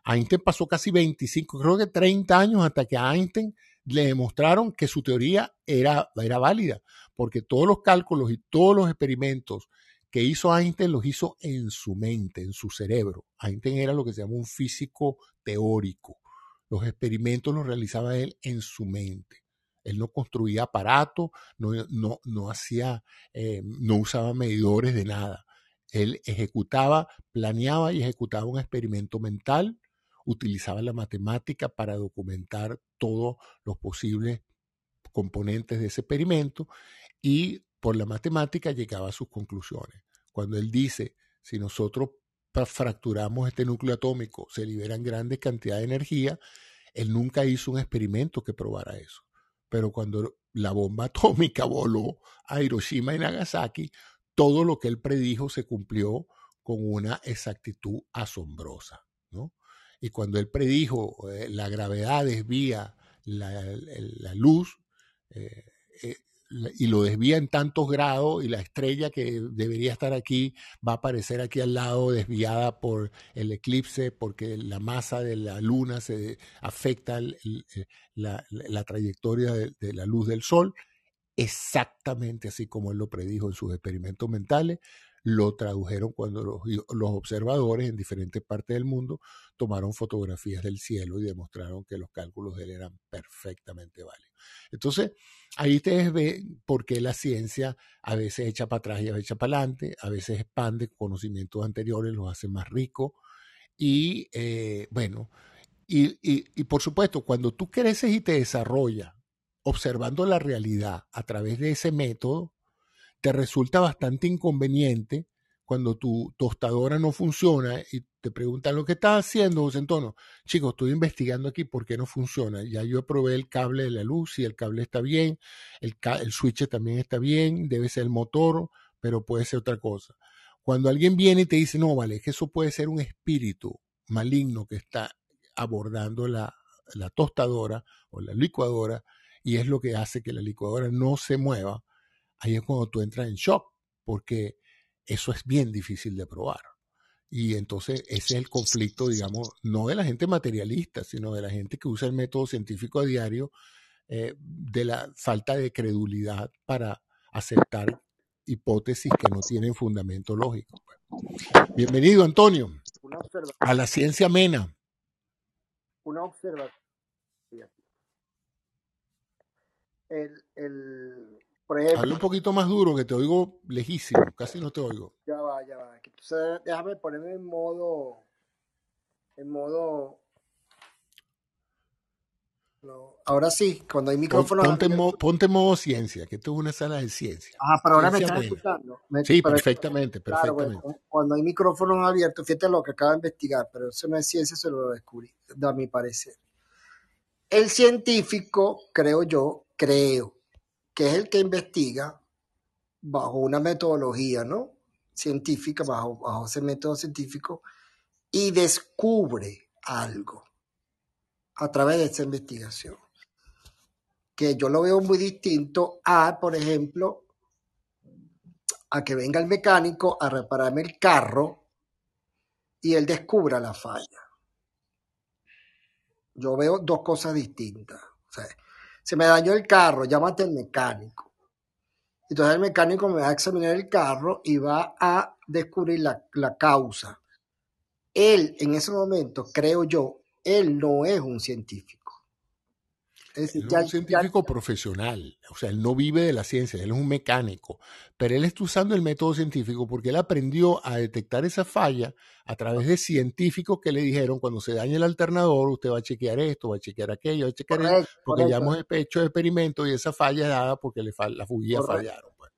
Einstein pasó casi 25, creo que 30 años hasta que a Einstein le demostraron que su teoría era, era válida, porque todos los cálculos y todos los experimentos que hizo Einstein los hizo en su mente, en su cerebro. Einstein era lo que se llama un físico teórico. Los experimentos los realizaba él en su mente. Él no construía aparatos, no, no, no hacía, eh, no usaba medidores de nada. Él ejecutaba, planeaba y ejecutaba un experimento mental, utilizaba la matemática para documentar todos los posibles componentes de ese experimento y por la matemática llegaba a sus conclusiones. Cuando él dice, si nosotros fracturamos este núcleo atómico, se liberan grandes cantidades de energía, él nunca hizo un experimento que probara eso. Pero cuando la bomba atómica voló a Hiroshima y Nagasaki, todo lo que él predijo se cumplió con una exactitud asombrosa. ¿no? Y cuando él predijo eh, la gravedad desvía la, luz, eh, eh, y lo desvía en tantos grados y la estrella que debería estar aquí va a aparecer aquí al lado desviada por el eclipse porque la masa de la luna se afecta eh, la, trayectoria de, la luz del sol, exactamente así como él lo predijo en sus experimentos mentales, lo tradujeron cuando los, observadores en diferentes partes del mundo tomaron fotografías del cielo y demostraron que los cálculos de él eran perfectamente válidos. Entonces, ahí ustedes ven por qué la ciencia a veces echa para atrás y a veces para adelante, a veces expande conocimientos anteriores, los hace más ricos. Y eh, bueno, y, y, por supuesto, cuando tú creces y te desarrollas observando la realidad a través de ese método, te resulta bastante inconveniente cuando tu tostadora no funciona y te preguntan lo que estás haciendo, José Antonio. Chicos, estoy investigando aquí por qué no funciona. Ya yo probé el cable de la luz y el cable está bien, el, switch también está bien, debe ser el motor, pero puede ser otra cosa. Cuando alguien viene y te dice, no, vale, que eso puede ser un espíritu maligno que está abordando la, la tostadora o la licuadora y es lo que hace que la licuadora no se mueva, ahí es cuando tú entras en shock, porque eso es bien difícil de probar. Y entonces ese es el conflicto, digamos, no de la gente materialista, sino de la gente que usa el método científico a diario, eh, de la falta de credulidad para aceptar hipótesis que no tienen fundamento lógico. Bienvenido, Antonio. A la ciencia amena. Una observación. El, el, por ejemplo, Habla un poquito más duro, que te oigo lejísimo, casi no te oigo. ya va, ya va. sabes- déjame ponerme en modo, en modo. No, ahora sí, cuando hay micrófonos Ponte en, ponte modo ciencia, que esto es una sala de ciencia. Ah, pero ahora me estás escuchando. Me- Sí, perfectamente, Claro, bueno, perfectamente. cuando hay micrófonos abiertos, fíjate lo que acabo de investigar, pero eso no es ciencia, eso lo descubrí, a mi parecer. El científico, creo yo, creo, que es el que investiga bajo una metodología, ¿no? Científica, bajo, bajo ese método científico, y descubre algo a través de esa investigación. Que yo lo veo muy distinto a, por ejemplo, a que venga el mecánico a repararme el carro y él descubra la falla. Yo veo dos cosas distintas. O sea, se me dañó el carro, llámate al mecánico. Entonces el mecánico me va a examinar el carro y va a descubrir la, la causa. Él, en ese momento, creo yo, él no es un científico. Es decir, Él ya- es un científico profesional, o sea, él no vive de la ciencia, él es un mecánico, pero él está usando el método científico porque él aprendió a detectar esa falla a través de científicos que le dijeron, cuando se daña el alternador, usted va a chequear esto, va a chequear aquello, va a chequear eso, correcto, porque ya correcto. hemos hecho experimentos y esa falla es dada porque le fal- las bujías fallaron. pues.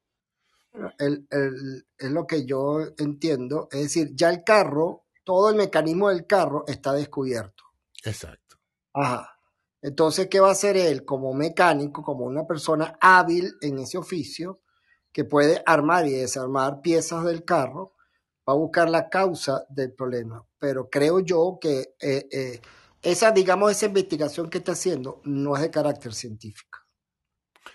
el- el- es lo que yo entiendo. Es decir, ya el carro, todo el mecanismo del carro está descubierto. Exacto. Ajá. Entonces, ¿qué va a hacer él como mecánico, como una persona hábil en ese oficio, que puede armar y desarmar piezas del carro? Va a buscar la causa del problema. Pero creo yo que eh, eh, esa, digamos, esa investigación que está haciendo no es de carácter científico.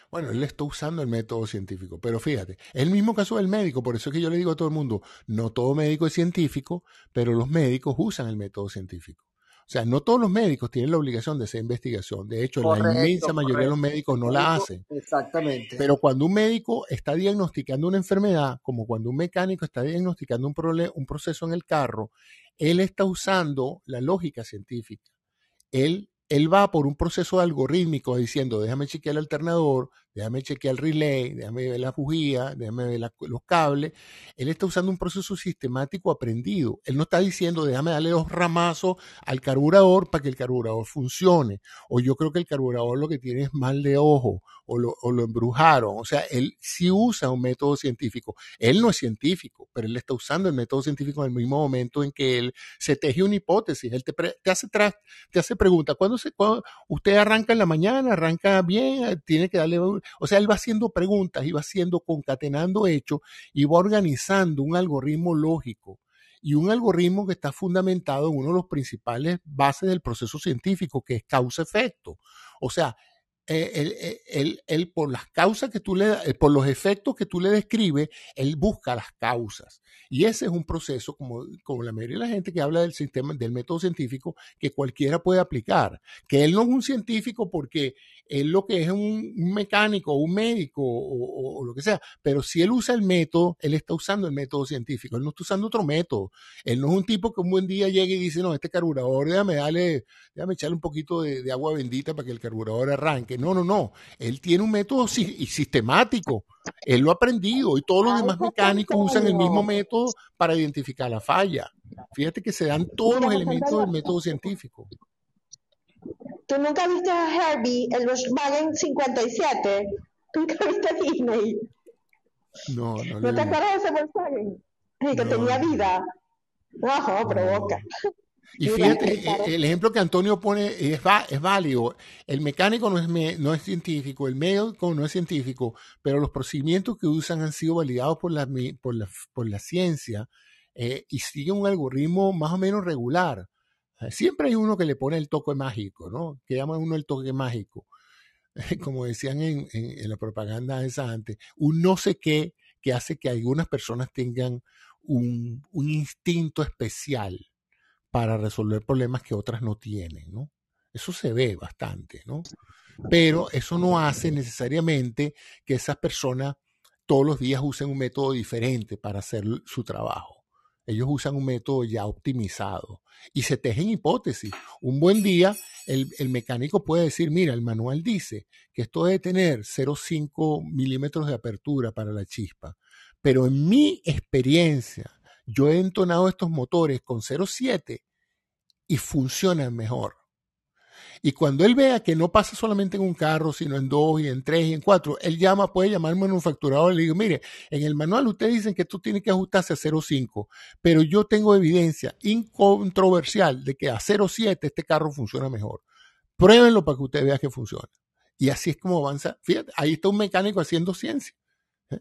Bueno, él está usando el método científico, pero fíjate, es el mismo caso del médico, por eso es que yo le digo a todo el mundo, no todo médico es científico, pero los médicos usan el método científico. O sea, no todos los médicos tienen la obligación de hacer investigación. De hecho, la Correcto, inmensa mayoría de los médicos no la hacen. Exactamente. Pero cuando un médico está diagnosticando una enfermedad, como cuando un mecánico está diagnosticando un, un proceso en el carro, él está usando la lógica científica. Él, él va por un proceso algorítmico diciendo, déjame chequear el alternador, déjame chequear el relay, déjame ver la bujía, déjame ver la- los cables. Él está usando un proceso sistemático aprendido. Él no está diciendo, déjame darle dos ramazos al carburador para que el carburador funcione. O yo creo que el carburador lo que tiene es mal de ojo o lo, embrujaron. O sea, él sí usa un método científico. Él no es científico, pero él está usando el método científico en el mismo momento en que él se teje una hipótesis. Él te, te hace, te hace preguntas. ¿Cuándo se, cuándo- usted arranca en la mañana? ¿Arranca bien? Tiene que darle... O sea, él va haciendo preguntas y va haciendo, concatenando hechos y va organizando un algoritmo lógico y un algoritmo que está fundamentado en uno de los principales bases del proceso científico, que es causa-efecto. O sea, él, él- él por las causas que tú le eh, por los efectos que tú le describes, él busca las causas. Y ese es un proceso, como, como la mayoría de la gente que habla del sistema, del método científico, que cualquiera puede aplicar. Que él no es un científico porque él lo que es un, un mecánico, un médico o, o- o lo que sea, pero si él usa el método, él está usando el método científico, él no está usando otro método. Él no es un tipo que un buen día llega y dice, no, este carburador, déjame darle, déjame echarle un poquito de, de agua bendita para que el carburador arranque. No, no, no. Él tiene un método si- sistemático. Él lo ha aprendido y todos los Ay, demás mecánicos usan el mismo método para identificar la falla. Fíjate que se dan todos los elementos del método científico. ¿Tú nunca viste a Herbie, el Volkswagen 57? ¿Nunca viste Disney? No, no ¿No te acuerdas de ese Volkswagen? El que No, tenía vida. Ojo, no. provoca. Y fíjate, eh, el ejemplo que Antonio pone es, va- es válido. El mecánico no es, me- no es científico, el médico no es científico, pero los procedimientos que usan han sido validados por la, por la, por la ciencia eh, y siguen un algoritmo más o menos regular. Eh, Siempre hay uno que le pone el toque mágico, ¿no? Que llama uno el toque mágico. Como decían en, la propaganda esa antes, un no sé qué que hace que algunas personas tengan un, un instinto especial para resolver problemas que otras no tienen, ¿no? Eso se ve bastante, ¿no? Pero eso no hace necesariamente que esas personas todos los días usen un método diferente para hacer su trabajo. Ellos usan un método ya optimizado y se tejen hipótesis. Un buen día, el, el mecánico puede decir, mira, el manual dice que esto debe tener 0,5 milímetros de apertura para la chispa, pero en mi experiencia, yo he entonado estos motores con 0,7 y funcionan mejor. Y cuando él vea que no pasa solamente en un carro, sino en dos y en tres y en cuatro, él llama, puede llamar al manufacturador y le digo, mire, en el manual ustedes dicen que esto tiene que ajustarse a 0.5, pero yo tengo evidencia incontroversial de que a 0.7 este carro funciona mejor. Pruébenlo para que usted vea que funciona. Y así es como avanza. Fíjate, ahí está un mecánico haciendo ciencia. ¿eh?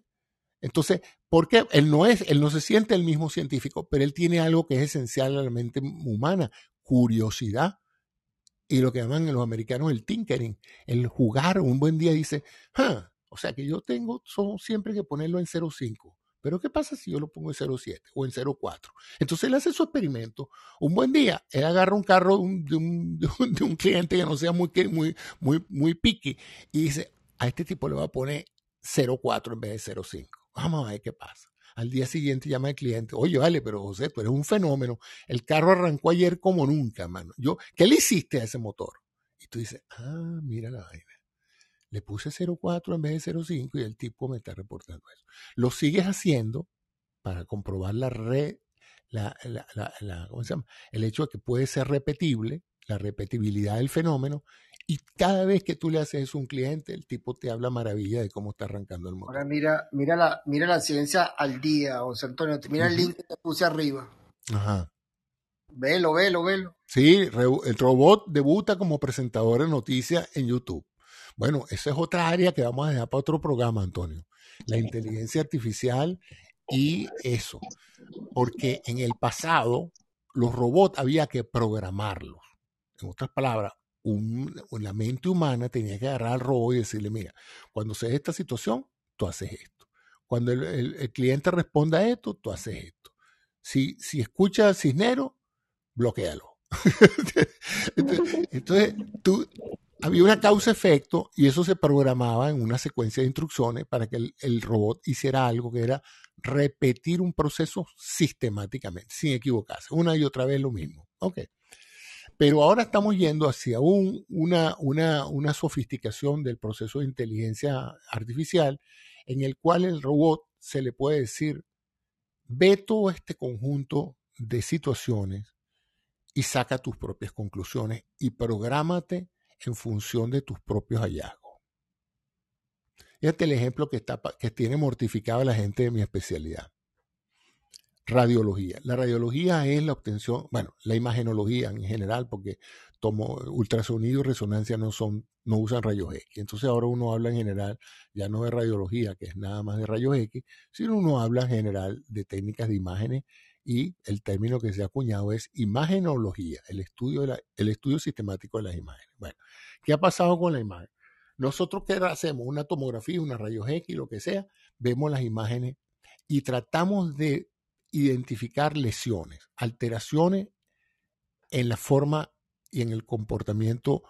Entonces, ¿por qué? Él no es, él no se siente el mismo científico, pero él tiene algo que es esencial a la mente humana, curiosidad y lo que llaman los americanos el tinkering, el jugar. Un buen día dice, o sea que yo tengo siempre que ponerlo en 0.5. Pero ¿qué pasa si yo lo pongo en 0.7 o en 0.4? Entonces él hace su experimento. Un buen día, él agarra un carro de un, de un, cliente que no sea muy, muy, muy, muy y dice, a este tipo le va a poner 0.4 en vez de 0.5. Vamos a ver qué pasa. Al día siguiente llama el cliente, oye, vale, pero José, tú eres un fenómeno. El carro arrancó ayer como nunca, mano. Yo, ¿qué le hiciste a ese motor? Y tú dices, ah, mira la vaina. Le puse 0.4 en vez de 0.5 y el tipo me está reportando eso. Lo sigues haciendo para comprobar la red, la, la, la, ¿cómo se llama? El hecho de que puede ser repetible, la repetibilidad del fenómeno, y cada vez que tú le haces eso a un cliente, el tipo te habla maravilla de cómo está arrancando el motor. Ahora mira, mira la, mira la ciencia al día, José Antonio. Mira el link que te puse arriba. Ajá. Velo, velo, velo. Sí, el robot debuta como presentador de noticias en YouTube. Bueno, esa es otra área que vamos a dejar para otro programa, Antonio. La inteligencia artificial y eso. Porque en el pasado los robots había que programarlos. En otras palabras, la mente humana tenía que agarrar al robot y decirle, mira, cuando se esta situación, tú haces esto. Cuando el, cliente responda a esto, tú haces esto. Si, si escucha al cisnero, bloquealo. entonces, había una causa-efecto y eso se programaba en una secuencia de instrucciones para que el, el, robot hiciera algo que era repetir un proceso sistemáticamente, sin equivocarse, una y otra vez lo mismo. Okay. Pero ahora estamos yendo hacia una, una, sofisticación del proceso de inteligencia artificial en el cual el robot se le puede decir, ve todo este conjunto de situaciones y saca tus propias conclusiones y prográmate en función de tus propios hallazgos. Este es el ejemplo que, que tiene mortificado a la gente de mi especialidad radiología. La radiología es la obtención, bueno, la imagenología en general, porque tomo ultrasonido y resonancia no son, no usan rayos X. Entonces ahora uno habla en general ya no de radiología, que es nada más de rayos X, sino uno habla en general de técnicas de imágenes y el término que se ha acuñado es imagenología, el estudio, de el estudio sistemático de las imágenes. Bueno, ¿qué ha pasado con la imagen? Nosotros que hacemos una tomografía, una rayos X, lo que sea, vemos las imágenes y tratamos de identificar lesiones, alteraciones en la forma y en el comportamiento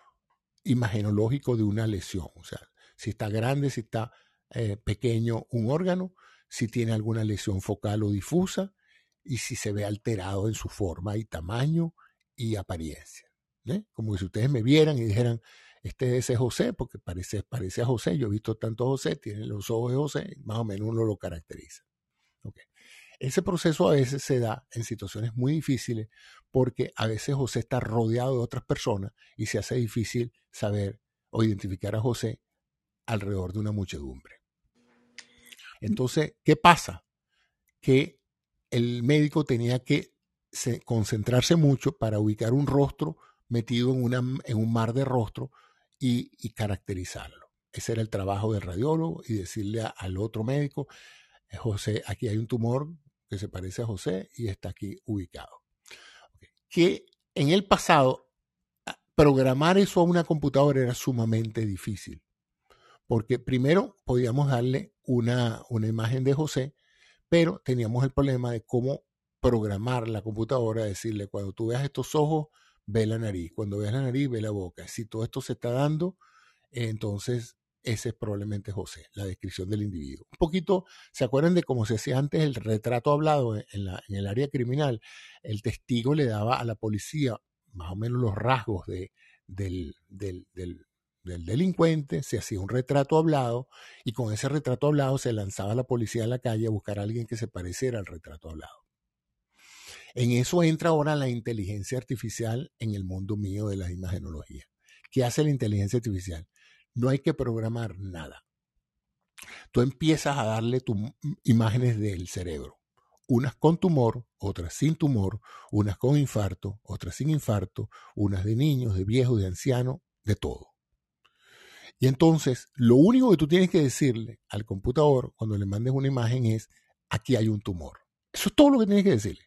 imagenológico de una lesión. O sea, si está grande, si está eh, pequeño un órgano, si tiene alguna lesión focal o difusa y si se ve alterado en su forma y tamaño y apariencia. ¿eh? Como si ustedes me vieran y dijeran, este es José, porque parece, parece a José, yo he visto tanto José, tiene los ojos de José, más o menos uno lo caracteriza. Okay. Ese proceso a veces se da en situaciones muy difíciles porque a veces José está rodeado de otras personas y se hace difícil saber o identificar a José alrededor de una muchedumbre. Entonces, ¿qué pasa? Que el médico tenía que concentrarse mucho para ubicar un rostro metido en, un mar de rostro y, caracterizarlo. Ese era el trabajo del radiólogo y decirle al otro médico, José, aquí hay un tumor que se parece a José y está aquí ubicado. Que en el pasado programar eso a una computadora era sumamente difícil, porque primero podíamos darle una, una imagen de José, pero teníamos el problema de cómo programar la computadora, decirle, cuando tú veas estos ojos, ve la nariz, cuando veas la nariz, ve la boca. Si todo esto se está dando, entonces ese es probablemente José, la descripción del individuo. Un poquito, ¿se acuerdan de cómo se hacía antes el retrato hablado en, el área criminal? El testigo le daba a la policía más o menos los rasgos de, del, del, del, delincuente, se hacía un retrato hablado y con ese retrato hablado se lanzaba la policía a la calle a buscar a alguien que se pareciera al retrato hablado. En eso entra ahora la inteligencia artificial en el mundo mío de la imagenología. ¿Qué hace la inteligencia artificial? No hay que programar nada. Tú empiezas a darle tus imágenes del cerebro. Unas con tumor, otras sin tumor, unas con infarto, otras sin infarto, unas de niños, de viejos, de ancianos, de todo. Y entonces, lo único que tú tienes que decirle al computador cuando le mandes una imagen es, aquí hay un tumor. Eso es todo lo que tienes que decirle.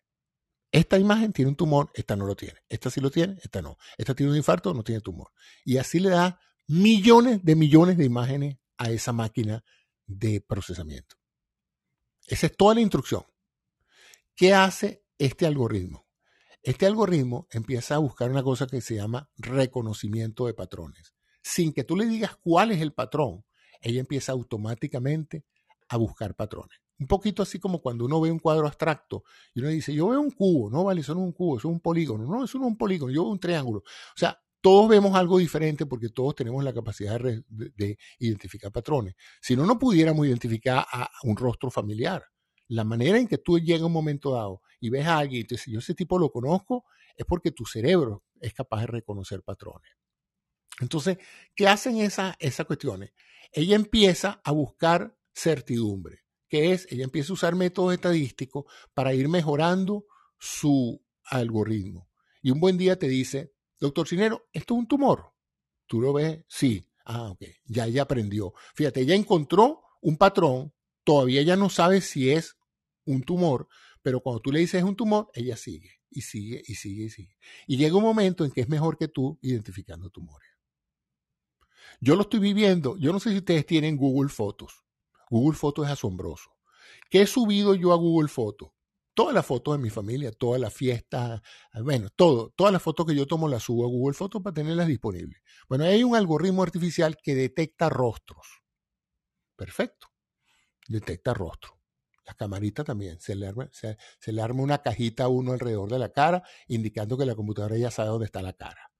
Esta imagen tiene un tumor, esta no lo tiene. Esta sí lo tiene, esta no. Esta tiene un infarto, no tiene tumor. Y así le da millones de millones de imágenes a esa máquina de procesamiento. Esa es toda la instrucción. ¿Qué hace este algoritmo? Este algoritmo empieza a buscar una cosa que se llama reconocimiento de patrones. Sin que tú le digas cuál es el patrón, ella empieza automáticamente a buscar patrones. Un poquito así como cuando uno ve un cuadro abstracto y uno dice, yo veo un cubo, no vale, eso no es un cubo, eso es un polígono, no, eso no es un polígono, yo veo un triángulo. O sea, todos vemos algo diferente porque todos tenemos la capacidad de, identificar patrones. Si no, no pudiéramos identificar a un rostro familiar. La manera en que tú llegas a un momento dado y ves a alguien y te dices, yo ese tipo lo conozco, es porque tu cerebro es capaz de reconocer patrones. Entonces, ¿qué hacen esas esa cuestiones? Ella empieza a buscar certidumbre, que es, ella empieza a usar métodos estadísticos para ir mejorando su algoritmo. Y un buen día te dice, Doctor Cinero, ¿esto es un tumor? ¿Tú lo ves? Sí. Ah, ok. Ya ella aprendió. Fíjate, ella encontró un patrón. Todavía ella no sabe si es un tumor, pero cuando tú le dices es un tumor, ella sigue y sigue y sigue y sigue. Y llega un momento en que es mejor que tú identificando tumores. Yo lo estoy viviendo. Yo no sé si ustedes tienen Google Fotos. Google Fotos es asombroso. ¿Qué he subido yo a Google Fotos? Todas las fotos de mi familia, todas las fiestas, bueno, todo, todas las fotos que yo tomo las subo a Google Fotos para tenerlas disponibles. Bueno, hay un algoritmo artificial que detecta rostros. Perfecto. Detecta rostros. Las camaritas también. Se le, arma, se, le arma una cajita a uno alrededor de la cara, indicando que la computadora ya sabe dónde está la cara.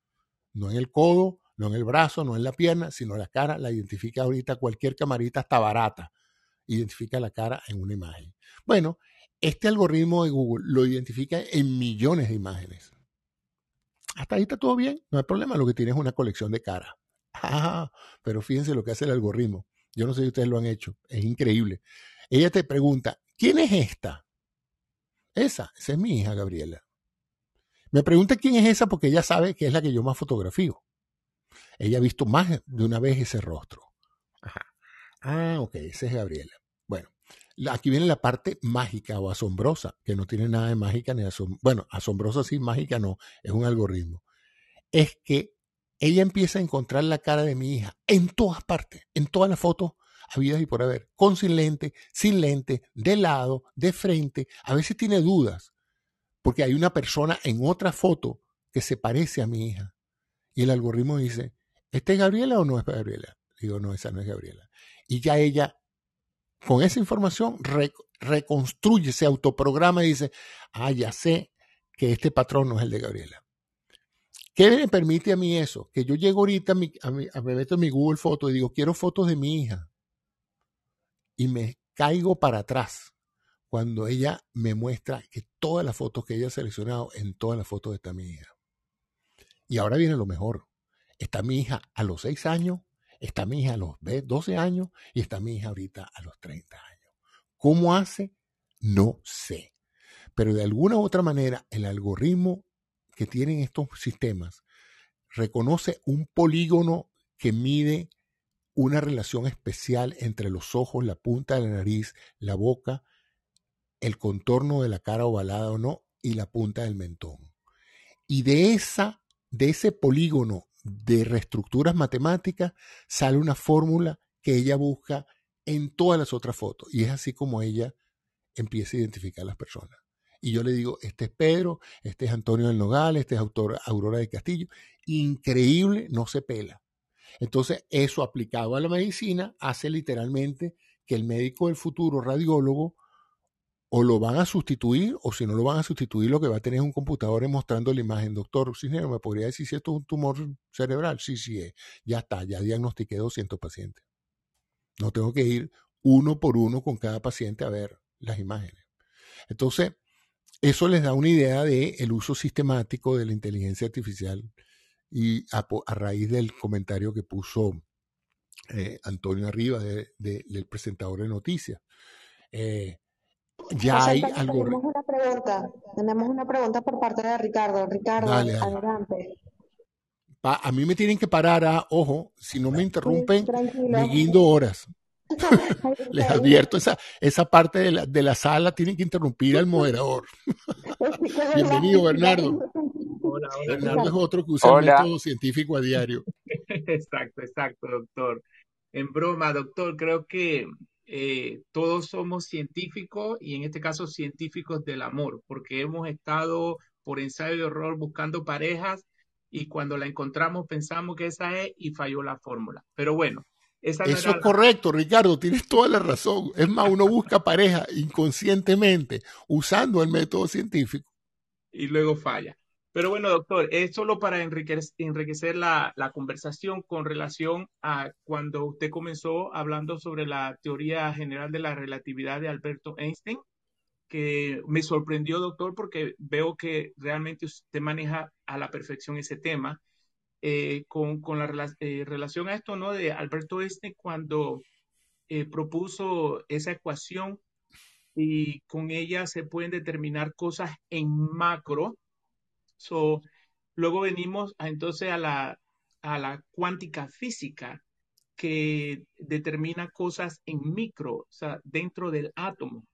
No en el codo, no en el brazo, no en la pierna, sino la cara. La identifica ahorita cualquier camarita, hasta barata. Identifica la cara en una imagen. Bueno, este algoritmo de Google lo identifica en millones de imágenes. Hasta ahí está todo bien, no hay problema, lo que tiene es una colección de caras. Ah, pero fíjense lo que hace el algoritmo. Yo no sé si ustedes lo han hecho, es increíble. Ella te pregunta, ¿quién es esta? Esa, esa es mi hija Gabriela. Me pregunta quién es esa porque ella sabe que es la que yo más fotografío. Ella ha visto más de una vez ese rostro. Ah, ok, esa es Gabriela. Aquí viene la parte mágica o asombrosa, que no tiene nada de mágica ni asombrosa. Bueno, asombrosa sí, mágica no, es un algoritmo. Es que ella empieza a encontrar la cara de mi hija en todas partes, en todas las fotos habidas y por haber, con sin lente, sin lente, de lado, de frente. A veces tiene dudas, porque hay una persona en otra foto que se parece a mi hija. Y el algoritmo dice, ¿esta es Gabriela o no es Gabriela? Digo, no, esa no es Gabriela. Y ya ella con esa información reconstruye, se autoprograma y dice, ah, ya sé que este patrón no es el de Gabriela. ¿Qué me permite a mí eso? Que yo llego ahorita, a a me meto en mi Google Fotos y digo, quiero fotos de mi hija. Y me caigo para atrás cuando ella me muestra que todas las fotos que ella ha seleccionado, en todas las fotos está mi hija. Y ahora viene lo mejor. Está mi hija a los seis años Está mi hija a los 12 años y está mi hija ahorita a los 30 años. ¿Cómo hace? No sé. Pero de alguna u otra manera, el algoritmo que tienen estos sistemas reconoce un polígono que mide una relación especial entre los ojos, la punta de la nariz, la boca, el contorno de la cara ovalada o no y la punta del mentón. Y de esa de ese polígono de reestructuras matemáticas sale una fórmula que ella busca en todas las otras fotos. Y es así como ella empieza a identificar a las personas. Y yo le digo, este es Pedro, este es Antonio del Nogal, este es autor, Aurora de Castillo. Increíble, no se pela. Entonces, eso aplicado a la medicina hace literalmente que el médico del futuro radiólogo o lo van a sustituir, o si no lo van a sustituir, lo que va a tener es un computador mostrando la imagen. Doctor Cisnero, ¿me podría decir si esto es un tumor cerebral? Sí, sí es. Ya está, ya diagnostiqué 200 pacientes. No tengo que ir uno por uno con cada paciente a ver las imágenes. Entonces, eso les da una idea del el uso sistemático de la inteligencia artificial y a, raíz del comentario que puso eh, Antonio Arriba del presentador de noticias. Eh, ya hay algo. Tenemos una pregunta, tenemos una pregunta por parte de Ricardo. Ricardo, adelante. a mí me tienen que parar a, ojo, si no me interrumpen, me guindo horas. Les advierto, esa, esa parte de la, de la sala tienen que interrumpir al moderador. Bienvenido, Bernardo. Bernardo es otro que usa el método científico a diario. exacto, exacto, doctor. En broma, doctor, creo que eh, todos somos científicos y en este caso científicos del amor, porque hemos estado por ensayo de error buscando parejas y cuando la encontramos pensamos que esa es y falló la fórmula. Pero bueno, esa Eso es correcto, Ricardo, tienes toda la razón. Es más, uno busca pareja inconscientemente usando el método científico. Y luego falla. Pero bueno, doctor, es solo para enriquecer, la, conversación con relación a cuando usted comenzó hablando sobre la teoría general de la relatividad de Alberto Einstein, que me sorprendió, doctor, porque veo que realmente usted maneja a la perfección ese tema. Eh, con, la eh, relación a esto, ¿no? De Alberto Einstein cuando eh, propuso esa ecuación y con ella se pueden determinar cosas en macro So, luego venimos entonces a la, a la cuántica física que determina cosas en micro, o sea, dentro del átomo.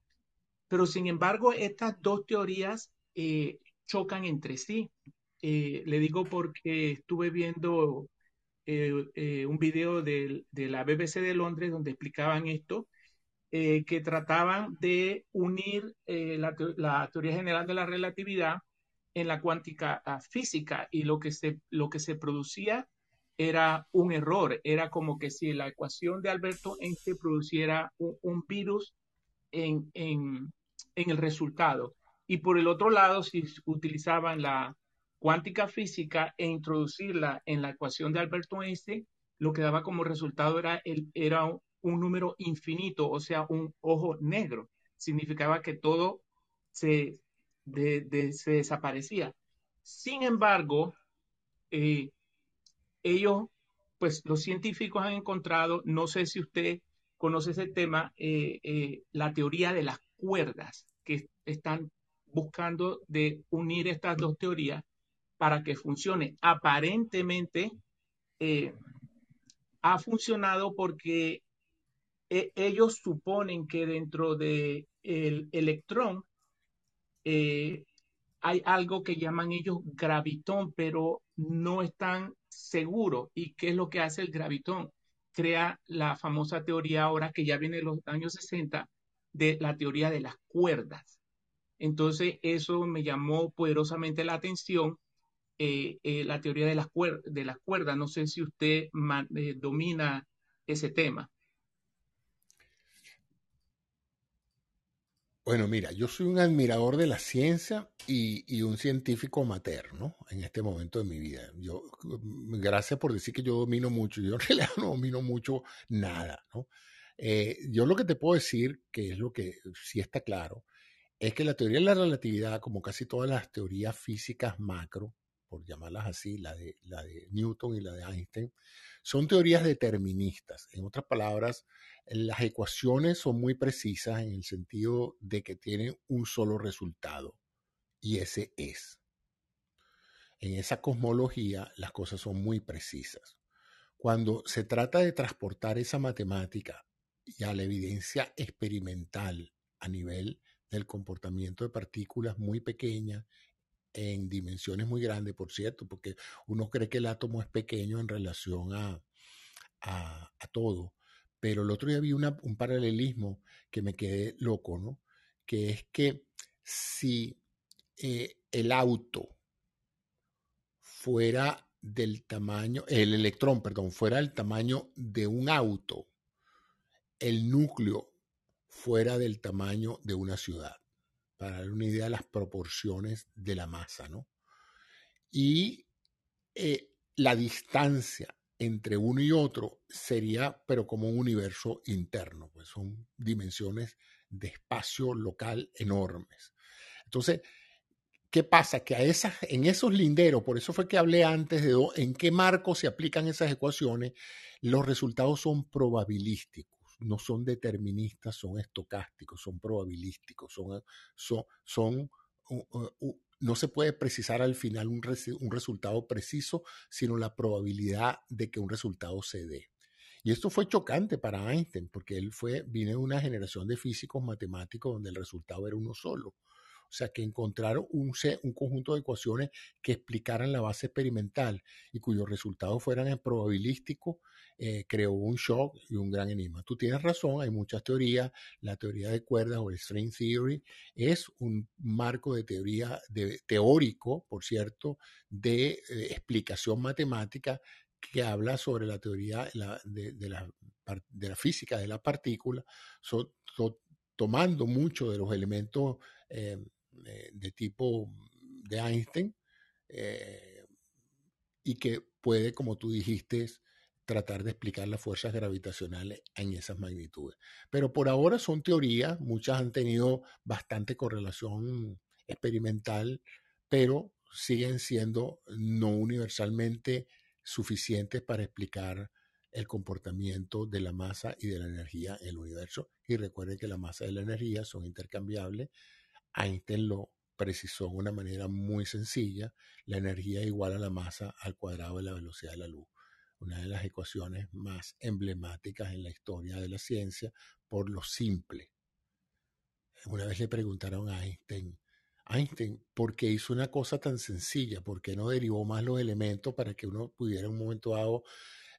Pero sin embargo, estas dos teorías eh, chocan entre sí. Eh, le digo porque estuve viendo eh, un video de, la BBC de Londres donde explicaban esto, que trataban de unir la, la, teoría general de la relatividad en la cuántica ah, física y lo que se, lo que se producía era un error, era como que si la ecuación de Alberto Einstein produciera un, virus en, en, en, el resultado. Y por el otro lado, si utilizaban la cuántica física e introducirla en la ecuación de Alberto Einstein, lo que daba como resultado era, el, era un número infinito, o sea, un ojo negro. Significaba que todo se, de, se desaparecía. Sin embargo, eh, ellos, pues los científicos han encontrado, no sé si usted conoce ese tema, eh, eh, la teoría de las cuerdas, que están buscando de unir estas dos teorías para que funcione. Aparentemente ha funcionado porque ellos suponen que dentro del el electrón eh, hay algo que llaman ellos gravitón, pero no están seguros. ¿Y qué es lo que hace el gravitón? Crea la famosa teoría ahora que ya viene de los años 60 de la teoría de las cuerdas. Entonces, eso me llamó poderosamente la atención, eh, eh, la teoría de las, de las cuerdas. No sé si usted domina ese tema. Bueno, mira, yo soy un admirador de la ciencia y, un científico materno en este momento de mi vida. Yo, gracias por decir que yo domino mucho. Yo en realidad no domino mucho nada, ¿no? Eh, yo lo que te puedo decir, que es lo que sí está claro, es que la teoría de la relatividad, como casi todas las teorías físicas macro, por llamarlas así, la de, la de Newton y la de Einstein, son teorías deterministas. En otras palabras, las ecuaciones son muy precisas en el sentido de que tienen un solo resultado y ese es. En esa cosmología las cosas son muy precisas. Cuando se trata de transportar esa matemática y a la evidencia experimental a nivel del comportamiento de partículas muy pequeñas en dimensiones muy grandes, por cierto, porque uno cree que el átomo es pequeño en relación a, a, todo, pero el otro día vi un paralelismo que me quedé loco, ¿no? Que es que si eh, el auto fuera del tamaño, el electrón, perdón, fuera del tamaño de un auto, el núcleo fuera del tamaño de una ciudad, para dar una idea de las proporciones de la masa, ¿no? Y eh, la distancia entre uno y otro sería, pero como un universo interno, pues son dimensiones de espacio local enormes. Entonces, ¿qué pasa? Que a esas, en esos linderos, por eso fue que hablé antes de en qué marco se aplican esas ecuaciones, los resultados son probabilísticos, no son deterministas, son estocásticos, son probabilísticos, son, son, son no se puede precisar al final un, un, resultado preciso, sino la probabilidad de que un resultado se dé. Y esto fue chocante para Einstein, porque él fue, vino de una generación de físicos matemáticos donde el resultado era uno solo. O sea, que encontraron un, un conjunto de ecuaciones que explicaran la base experimental y cuyos resultados fueran probabilísticos, eh, creó un shock y un gran enigma. Tú tienes razón, hay muchas teorías. La teoría de cuerdas o el string theory es un marco de teoría teórico, por cierto, de eh, explicación matemática que habla sobre la teoría de, la, física de la partícula, tomando mucho de los elementos eh, de tipo de Einstein y que puede, como tú dijiste, tratar de explicar las fuerzas gravitacionales en esas magnitudes. Pero por ahora son teorías, muchas han tenido bastante correlación experimental, pero siguen siendo no universalmente suficientes para explicar el comportamiento de la masa y de la energía en el universo. Y recuerden que la masa y la energía son intercambiables Einstein lo precisó de una manera muy sencilla, la energía igual a la masa al cuadrado de la velocidad de la luz. Una de las ecuaciones más emblemáticas en la historia de la ciencia por lo simple. Una vez le preguntaron a Einstein, Einstein, ¿por qué hizo una cosa tan sencilla? ¿Por qué no derivó más los elementos para que uno pudiera en un momento dado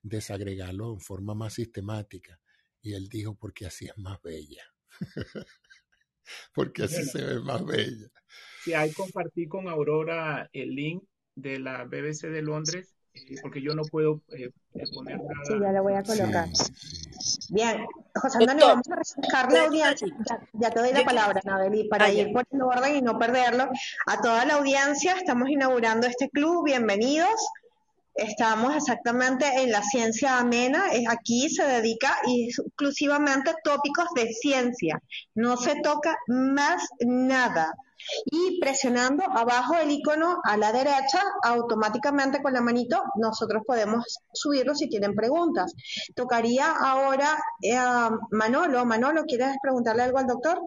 desagregarlos en forma más sistemática? Y él dijo, porque así es más bella. porque así se ve más bella. Sí, ahí compartí con Aurora el link de la BBC de Londres, porque yo no puedo eh, poner nada. Sí, ya lo voy a colocar. Bien, José Antonio, vamos a refrescar la audiencia. Ya, te doy la palabra, Nabeli, para ah, ir el orden y no perderlo. A toda la audiencia, estamos inaugurando este club. Bienvenidos. Estamos exactamente en la ciencia amena. Aquí se dedica exclusivamente a tópicos de ciencia. No se toca más nada. Y presionando abajo el icono a la derecha, automáticamente con la manito, nosotros podemos subirlo si tienen preguntas. Tocaría ahora eh, a Manolo. Manolo, ¿quieres preguntarle algo al doctor?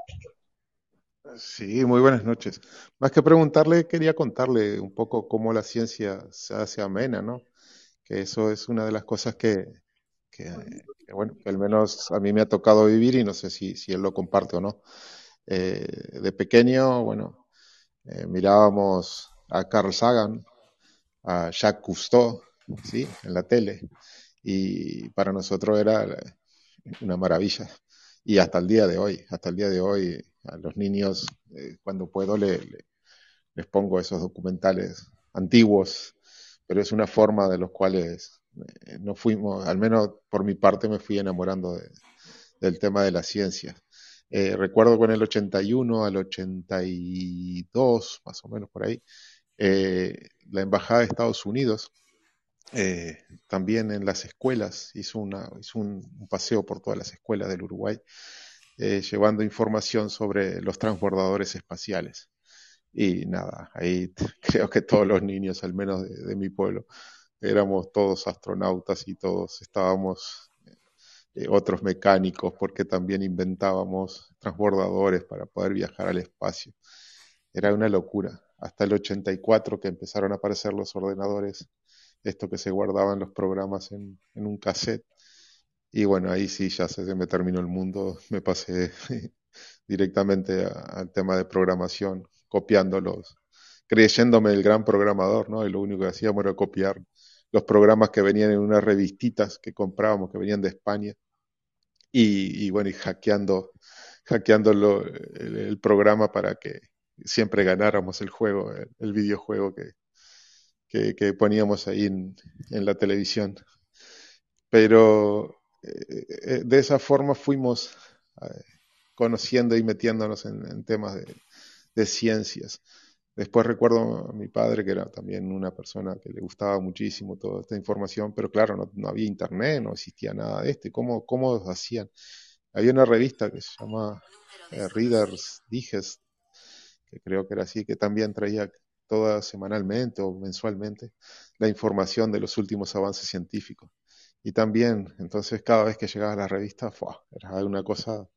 Sí, muy buenas noches. Más que preguntarle, quería contarle un poco cómo la ciencia se hace amena, ¿no? Que eso es una de las cosas que, bueno, que al menos a mí me ha tocado vivir y no sé si él lo comparte o no. Eh, de pequeño, bueno, eh, mirábamos a Carl Sagan, a Jacques Cousteau, ¿sí? En la tele. Y para nosotros era una maravilla. Y hasta el día de hoy, hasta el día de hoy a los niños, eh, cuando puedo, les pongo esos documentales antiguos, pero es una forma de los cuales eh, no fuimos, al menos por mi parte, me fui enamorando del tema de la ciencia. Eh, recuerdo con el 81 al 82, más o menos por ahí, la Embajada de Estados Unidos, también en las escuelas, hizo, una, hizo un paseo por todas las escuelas del Uruguay eh, llevando información sobre los transbordadores espaciales. Y nada, ahí creo que todos los niños, al menos de, mi pueblo, éramos todos astronautas y todos estábamos eh, otros mecánicos porque también inventábamos transbordadores para poder viajar al espacio. Era una locura. Hasta el 84 que empezaron a aparecer los ordenadores, esto que se guardaban los programas en un cassette y bueno, ahí sí ya se, me terminó el mundo, me pasé directamente al tema de programación, copiándolos, creyéndome el gran programador, ¿no? Y lo único que hacíamos era copiar los programas que venían en unas revistitas que comprábamos, que venían de España, y, bueno, y hackeando, hackeando el, programa para que siempre ganáramos el juego, el, videojuego que, que, poníamos ahí en, la televisión. Pero eh, eh, de esa forma fuimos conociendo y metiéndonos en, temas de, ciencias. Después recuerdo a mi padre, que era también una persona que le gustaba muchísimo toda esta información, pero claro, no, había internet, no existía nada de esto. ¿Cómo, cómo hacían? Había una revista que se llama Readers Digest, que creo que era así, que también traía toda semanalmente o mensualmente la información de los últimos avances científicos. Y también, entonces, cada vez que llegaba a la revista, era una cosa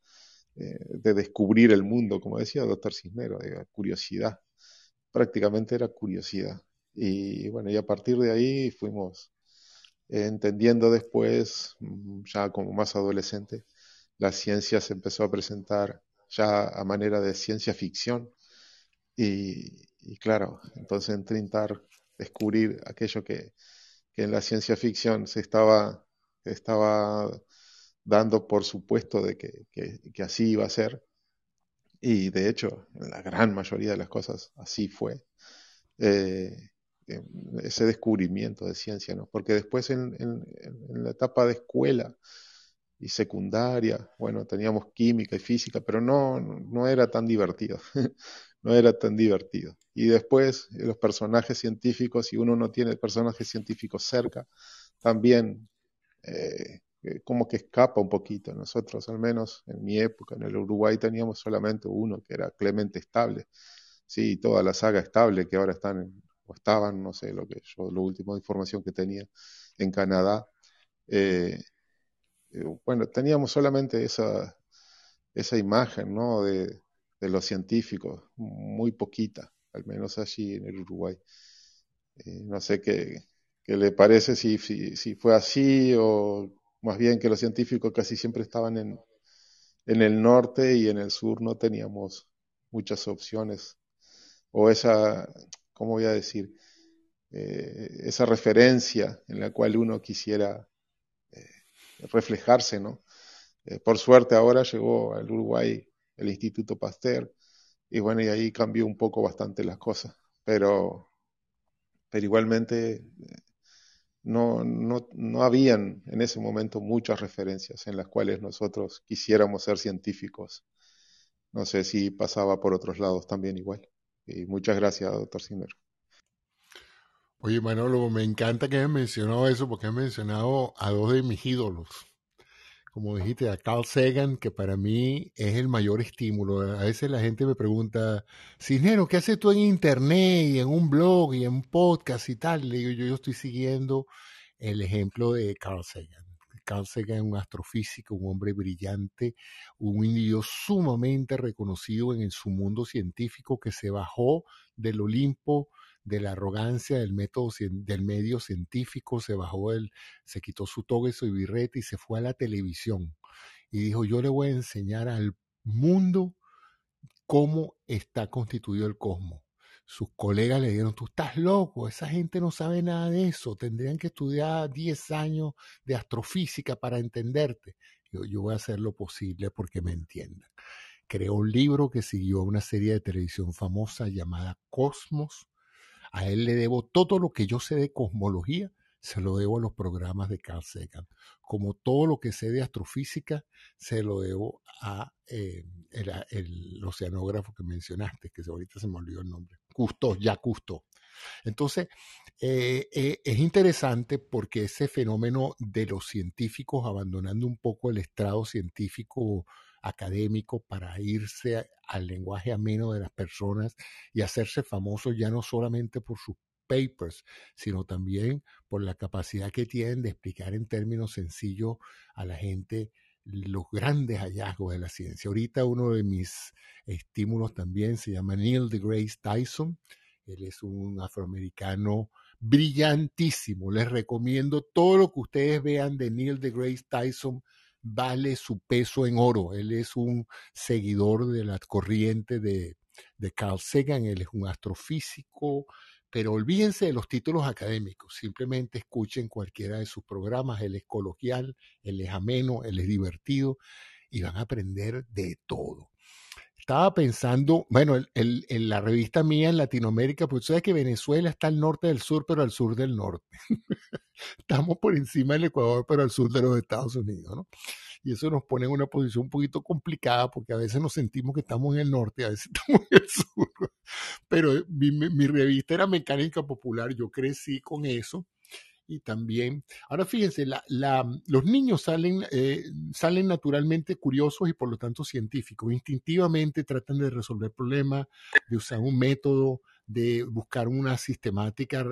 eh, de descubrir el mundo, como decía el doctor Cisnero, de curiosidad. Prácticamente era curiosidad. Y bueno, y a partir de ahí fuimos entendiendo después, mm, ya como más adolescente, la ciencia se empezó a presentar ya a manera de ciencia ficción. Y, claro, entonces intentar descubrir aquello que, en la ciencia ficción se estaba, estaba dando por supuesto de que, así iba a ser. Y de hecho, en la gran mayoría de las cosas así fue. Eh, ese descubrimiento de ciencia, ¿no? Porque después en, en, la etapa de escuela y secundaria, bueno, teníamos química y física, pero no, no era tan divertido, no era tan divertido. Y después los personajes científicos, si uno no tiene personajes científicos cerca, también eh, eh, como que escapa un poquito. Nosotros, al menos en mi época, en el Uruguay teníamos solamente uno, que era Clemente Estable. Sí, toda la saga Estable, que ahora están, o estaban, no sé, lo que yo, la última información que tenía en Canadá. Eh, eh, bueno, teníamos solamente esa, esa imagen, ¿no? De, de los científicos, muy poquita, al menos allí en el Uruguay. no sé qué, qué le parece si, si, si, fue así o más bien que los científicos casi siempre estaban en, en el norte y en el sur no teníamos muchas opciones. O esa, ¿cómo voy a decir? Eh, esa referencia en la cual uno quisiera eh, reflejarse, ¿no? Eh, por suerte ahora llegó al Uruguay el Instituto Pasteur y bueno, y ahí cambió un poco bastante las cosas, pero, pero igualmente no, no, no habían en ese momento muchas referencias en las cuales nosotros quisiéramos ser científicos. No sé si pasaba por otros lados también igual. Y muchas gracias, doctor Sinner. Oye, Manolo, me encanta que hayas mencionado eso porque has mencionado a dos de mis ídolos como dijiste, a Carl Sagan, que para mí es el mayor estímulo. A veces la gente me pregunta, Cisnero, ¿qué haces tú en internet y en un blog y en un podcast y tal? Le digo, yo, estoy siguiendo el ejemplo de Carl Sagan. Carl Sagan es un astrofísico, un hombre brillante, un indio sumamente reconocido en su mundo científico que se bajó del Olimpo de la arrogancia del método del medio científico, se bajó él, se quitó su toga y su birrete y se fue a la televisión y dijo, yo le voy a enseñar al mundo cómo está constituido el cosmos. Sus colegas le dijeron, tú estás loco, esa gente no sabe nada de eso, tendrían que estudiar 10 años de astrofísica para entenderte. Yo, yo voy a hacer lo posible porque me entiendan. Creó un libro que siguió una serie de televisión famosa llamada Cosmos, a él le debo todo lo que yo sé de cosmología, se lo debo a los programas de Carl Sagan. Como todo lo que sé de astrofísica, se lo debo a eh, el, oceanógrafo que mencionaste, que ahorita se me olvidó el nombre. Custo, ya Custo. Entonces, eh, eh, es interesante porque ese fenómeno de los científicos abandonando un poco el estrado científico académico para irse al lenguaje ameno de las personas y hacerse famosos ya no solamente por sus papers, sino también por la capacidad que tienen de explicar en términos sencillos a la gente los grandes hallazgos de la ciencia. Ahorita uno de mis estímulos también se llama Neil deGrasse Tyson. Él es un afroamericano brillantísimo. Les recomiendo todo lo que ustedes vean de Neil deGrasse Tyson vale su peso en oro. Él es un seguidor de la corriente de, de Carl Sagan, él es un astrofísico, pero olvídense de los títulos académicos, simplemente escuchen cualquiera de sus programas, él es coloquial, él es ameno, él es divertido y van a aprender de todo. Estaba pensando, bueno, en la revista mía en Latinoamérica, pues sabes que Venezuela está al norte del sur, pero al sur del norte. Estamos por encima del Ecuador, pero al sur de los Estados Unidos, ¿no? Y eso nos pone en una posición un poquito complicada porque a veces nos sentimos que estamos en el norte, a veces estamos en el sur. Pero mi, mi revista era Mecánica Popular, yo crecí con eso y también, ahora fíjense, los niños salen, eh, salen naturalmente curiosos y por lo tanto científicos. Instintivamente tratan de resolver problemas, de usar un método, de buscar una sistemática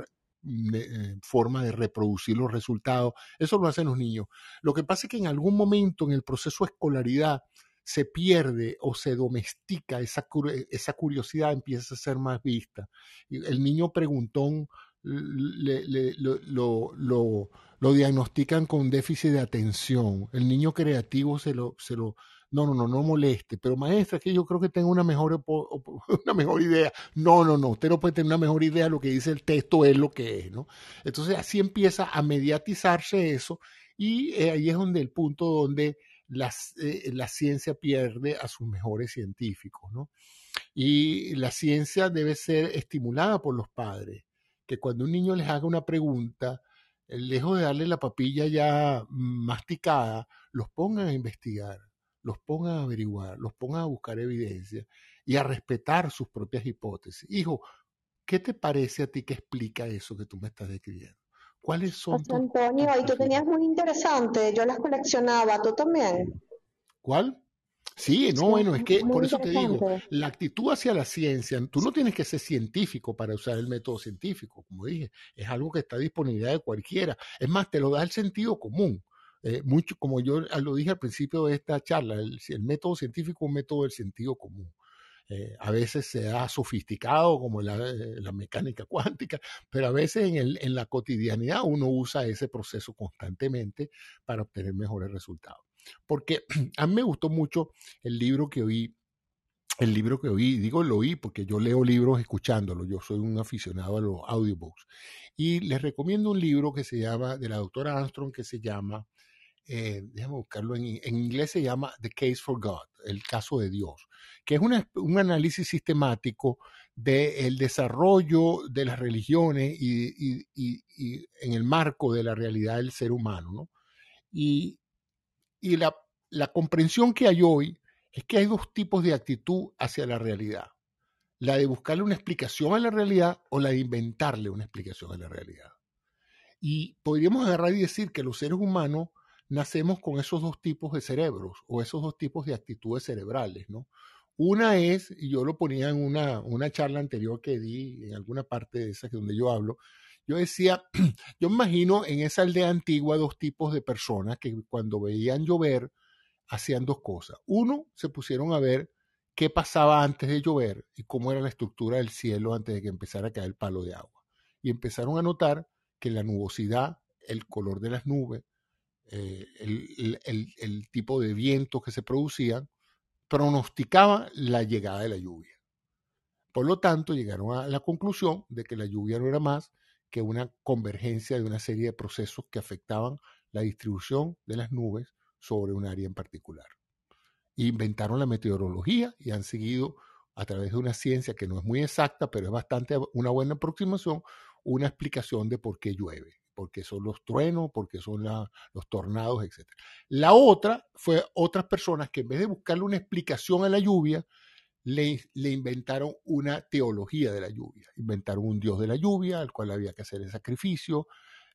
mm, eh, forma de reproducir los resultados. Eso lo hacen los niños. Lo que pasa es que en algún momento en el proceso de escolaridad se pierde o se domestica esa, esa curiosidad, empieza a ser más vista. El niño preguntón le, lo, lo, lo, diagnostican con déficit de atención. El niño creativo se lo, se lo, no, no, no, no moleste, pero maestra, que yo creo que tengo una mejor, una mejor idea. No, no, no, usted no puede tener una mejor idea, lo que dice el texto es lo que es, ¿no? Entonces así empieza a mediatizarse eso y eh, ahí es donde el punto donde eh, la ciencia pierde a sus mejores científicos, ¿no? Y la ciencia debe ser estimulada por los padres que cuando un niño les haga una pregunta, eh, lejos de darle la papilla ya masticada, los pongan a investigar, los pongan a averiguar, los pongan a buscar evidencia y a respetar sus propias hipótesis. Hijo, ¿qué te parece a ti que explica eso que tú me estás describiendo? ¿Cuáles son? José Antonio, y tú tenías muy interesante, yo las coleccionaba, ¿tú también? ¿Cuál? Sí, no, bueno, es que por eso te digo, la actitud hacia la ciencia, tú no tienes que ser científico para usar el método científico, como dije, es algo que está a disponibilidad de cualquiera. Es más, te lo da el sentido común. Eh, mucho, como yo lo dije al principio de esta charla, el, método científico es un método del sentido común. Eh, a veces se ha sofisticado como la, eh, la, mecánica cuántica, pero a veces en, el, en la cotidianidad uno usa ese proceso constantemente para obtener mejores resultados porque a mí me gustó mucho el libro que oí, el libro que oí, digo lo oí porque yo leo libros escuchándolo, yo soy un aficionado a los audiobooks, y les recomiendo un libro que se llama, de la doctora Armstrong, que se llama, eh, déjame buscarlo en, inglés, se llama The Case for God, el caso de Dios, que es un análisis sistemático del desarrollo de las religiones y, y, y, en el marco de la realidad del ser humano, ¿no? Y, y la, comprensión que hay hoy es que hay dos tipos de actitud hacia la realidad. La de buscarle una explicación a la realidad o la de inventarle una explicación a la realidad. Y podríamos agarrar y decir que los seres humanos nacemos con esos dos tipos de cerebros o esos dos tipos de actitudes cerebrales, ¿no? Una es, y yo lo ponía en una, una charla anterior que di, en alguna parte de esa que donde yo hablo, yo decía, yo imagino en esa aldea antigua dos tipos de personas que cuando veían llover hacían dos cosas. Uno, se pusieron a ver qué pasaba antes de llover y cómo era la estructura del cielo antes de que empezara a caer el palo de agua. Y empezaron a notar que la nubosidad, el color de las nubes, eh, el, el tipo de vientos que se producían, pronosticaba la llegada de la lluvia. Por lo tanto, llegaron a la conclusión de que la lluvia no era más que una convergencia de una serie de procesos que afectaban la distribución de las nubes sobre un área en particular. Inventaron la meteorología y han seguido a través de una ciencia que no es muy exacta, pero es bastante una buena aproximación, una explicación de por qué llueve, por qué son los truenos, por qué son los tornados, etc. La otra fue otras personas que en vez de buscarle una explicación a la lluvia, le, inventaron una teología de la lluvia. Inventaron un dios de la lluvia, al cual había que hacer el sacrificio.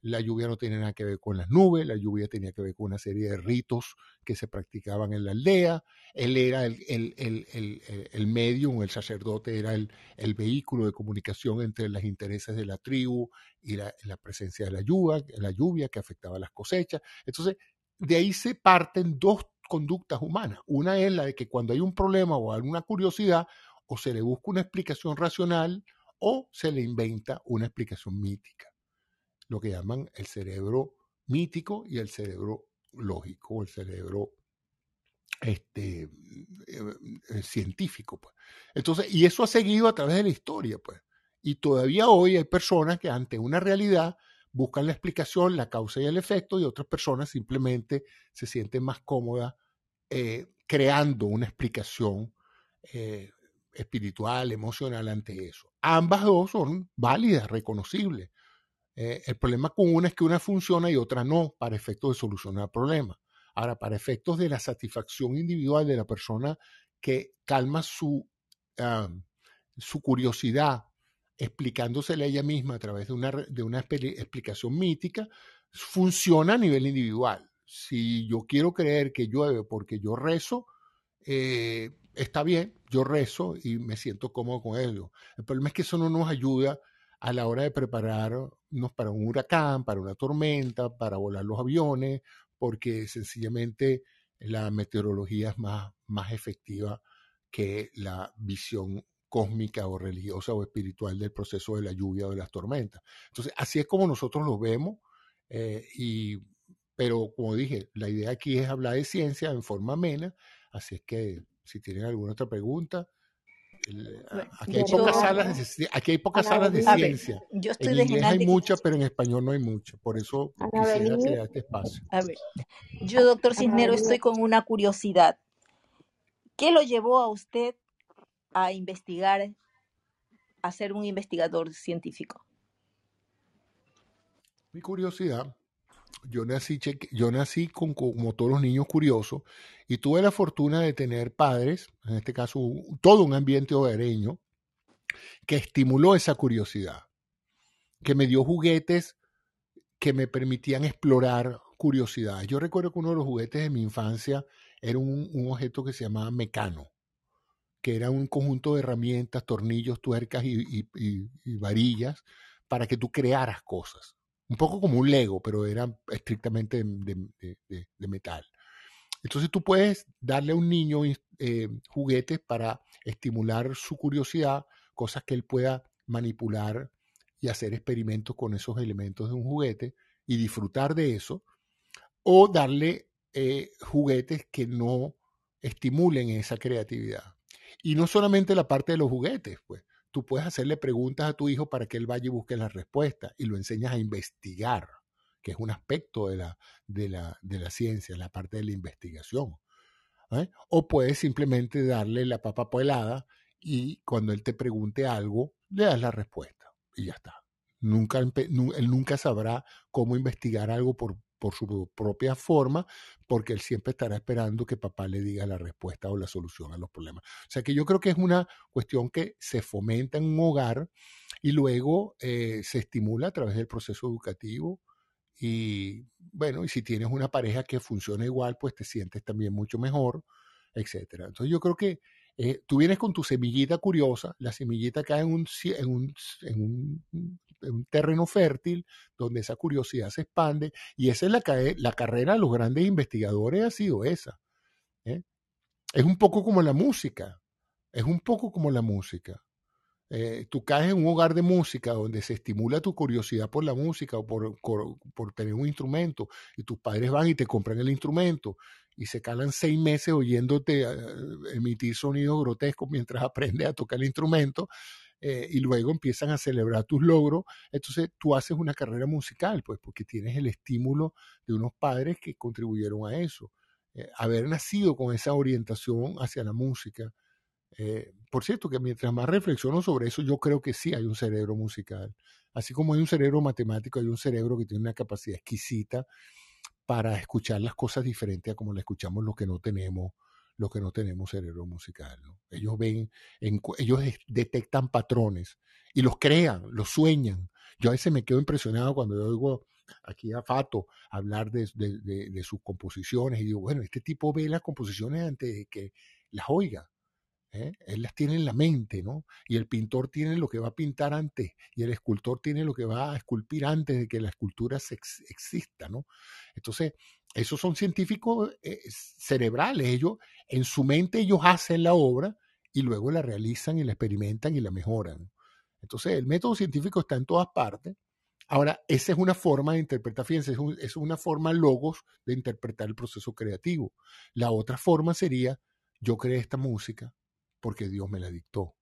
La lluvia no tenía nada que ver con las nubes, la lluvia tenía que ver con una serie de ritos que se practicaban en la aldea. Él era el, el, el, el medium, el sacerdote era el, vehículo de comunicación entre los intereses de la tribu y la, la presencia de la lluvia, la lluvia que afectaba las cosechas. Entonces, de ahí se parten dos conductas humanas. Una es la de que cuando hay un problema o alguna curiosidad, o se le busca una explicación racional o se le inventa una explicación mítica. Lo que llaman el cerebro mítico y el cerebro lógico, o el cerebro este, eh, eh, científico. Pues. Entonces, y eso ha seguido a través de la historia, pues. Y todavía hoy hay personas que ante una realidad buscan la explicación, la causa y el efecto, y otras personas simplemente se sienten más cómodas eh, creando una explicación eh, espiritual, emocional ante eso. Ambas dos son válidas, reconocibles. Eh, el problema con una es que una funciona y otra no, para efectos de solucionar problemas. Ahora, para efectos de la satisfacción individual de la persona que calma su, su curiosidad explicándosela ella misma a través de una, de una explicación mítica, funciona a nivel individual. Si yo quiero creer que llueve porque yo rezo, eh, está bien, yo rezo y me siento cómodo con ello. El problema es que eso no nos ayuda a la hora de prepararnos para un huracán, para una tormenta, para volar los aviones, porque sencillamente la meteorología es más, más efectiva que la visión cósmica o religiosa o espiritual del proceso de la lluvia o de las tormentas. Entonces, así es como nosotros lo vemos, eh, y, pero como dije, la idea aquí es hablar de ciencia en forma amena, así es que si tienen alguna otra pregunta, aquí, hay pocas salas de, aquí hay pocas salas de ciencia. yo estoy en inglés hay muchas, pero en español no hay muchas. Por eso quisiera crear este espacio. A ver, yo, doctor Cisnero, estoy con una curiosidad. ¿Qué lo llevó a usted a investigar, a ser un investigador científico? Mi curiosidad. Yo nací, yo nací como todos los niños curiosos y tuve la fortuna de tener padres, en este caso todo un ambiente hogareño, que estimuló esa curiosidad, que me dio juguetes que me permitían explorar curiosidad. Yo recuerdo que uno de los juguetes de mi infancia era un objeto que se llamaba mecano que era un conjunto de herramientas, tornillos, tuercas y, varillas para que tú crearas cosas. Un poco como un Lego, pero era estrictamente de, metal. Entonces tú puedes darle a un niño eh, juguetes para estimular su curiosidad, cosas que él pueda manipular y hacer experimentos con esos elementos de un juguete y disfrutar de eso, o darle eh, juguetes que no estimulen esa creatividad. Y no solamente la parte de los juguetes, pues. Tú puedes hacerle preguntas a tu hijo para que él vaya y busque la respuesta y lo enseñas a investigar, que es un aspecto de la, de la, de la ciencia, la parte de la investigación. ¿eh? O puedes simplemente darle la papa pelada y cuando él te pregunte algo, le das la respuesta y ya está. Nunca, él nunca sabrá cómo investigar algo por, por su propia forma, porque él siempre estará esperando que papá le diga la respuesta o la solución a los problemas. O sea que yo creo que es una cuestión que se fomenta en un hogar y luego eh, se estimula a través del proceso educativo. Y bueno, y si tienes una pareja que funciona igual, pues te sientes también mucho mejor, etcétera. Entonces yo creo que eh, tú vienes con tu semillita curiosa, la semillita cae en un, en un, en un un terreno fértil donde esa curiosidad se expande y esa es la, la carrera de los grandes investigadores ha sido esa. ¿eh? Es un poco como la música, es un poco como la música. Eh, tú caes en un hogar de música donde se estimula tu curiosidad por la música o por, por, tener un instrumento y tus padres van y te compran el instrumento y se calan seis meses oyéndote eh, emitir sonidos grotescos mientras aprendes a tocar el instrumento eh, y luego empiezan a celebrar tus logros, entonces tú haces una carrera musical, pues porque tienes el estímulo de unos padres que contribuyeron a eso. Eh, haber nacido con esa orientación hacia la música. Eh, por cierto, que mientras más reflexiono sobre eso, yo creo que sí hay un cerebro musical. Así como hay un cerebro matemático, hay un cerebro que tiene una capacidad exquisita para escuchar las cosas diferentes a como las escuchamos los que no tenemos los que no tenemos cerebro musical. Ellos ven, ellos detectan patrones y los crean, los sueñan. Yo a veces me quedo impresionado cuando yo oigo aquí a Fato hablar de, de sus composiciones y digo, bueno, este tipo ve las composiciones antes de que las oiga. ¿eh? Él las tiene en la mente, ¿no? Y el pintor tiene lo que va a pintar antes, y el escultor tiene lo que va a esculpir antes de que la escultura exista, ¿no? Entonces, esos son científicos eh, cerebrales, ellos, en su mente ellos hacen la obra y luego la realizan y la experimentan y la mejoran. Entonces, el método científico está en todas partes. Ahora, esa es una forma de interpretar, fíjense, es, es una forma logos de interpretar el proceso creativo. La otra forma sería, yo creé esta música, porque Dios me la dictó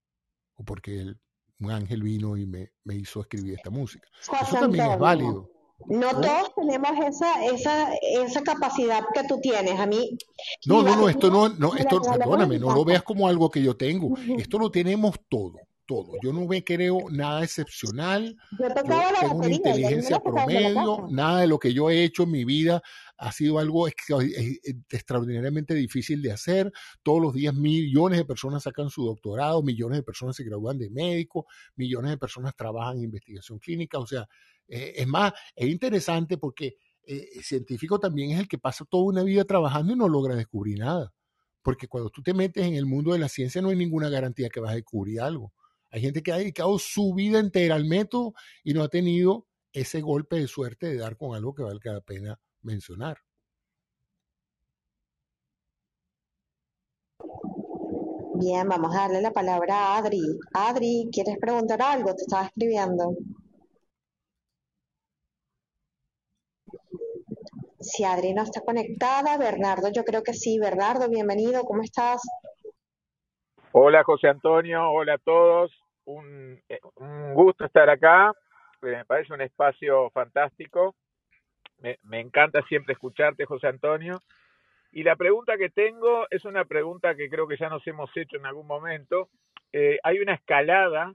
o porque un ángel vino y me, hizo escribir esta música. Eso también es válido. No ¿Cómo? todos tenemos esa, esa, esa capacidad que tú tienes. A mí, No, no, no, esto no, no, esto, perdóname, no lo veas como algo que yo tengo. Esto lo tenemos todo, todo. Yo no me creo nada excepcional. Yo Yo tengo una batería inteligencia promedio. Nada de lo que yo he hecho en mi vida ha sido algo extra- eh, eh, extraordinariamente difícil de hacer. Todos los días millones de personas sacan su doctorado, millones de personas se gradúan de médico, millones de personas trabajan en investigación clínica. O sea, eh, es más, es interesante porque eh, el científico también es el que pasa toda una vida trabajando y no logra descubrir nada. Porque cuando tú te metes en el mundo de la ciencia no hay ninguna garantía que vas a descubrir algo. Hay gente que ha dedicado su vida entera al método y no ha tenido ese golpe de suerte de dar con algo que valga la pena mencionar. Bien, vamos a darle la palabra a Adri. Adri, ¿quieres preguntar algo? Te estaba escribiendo. Si Adri no está conectada, Bernardo, yo creo que sí. Bernardo, bienvenido, ¿cómo estás? Hola José Antonio, hola a todos. Un, gusto estar acá. Eh, Me parece un espacio fantástico. Me, me encanta siempre escucharte, José Antonio. Y la pregunta que tengo es una pregunta que creo que ya nos hemos hecho en algún momento. Eh, hay una escalada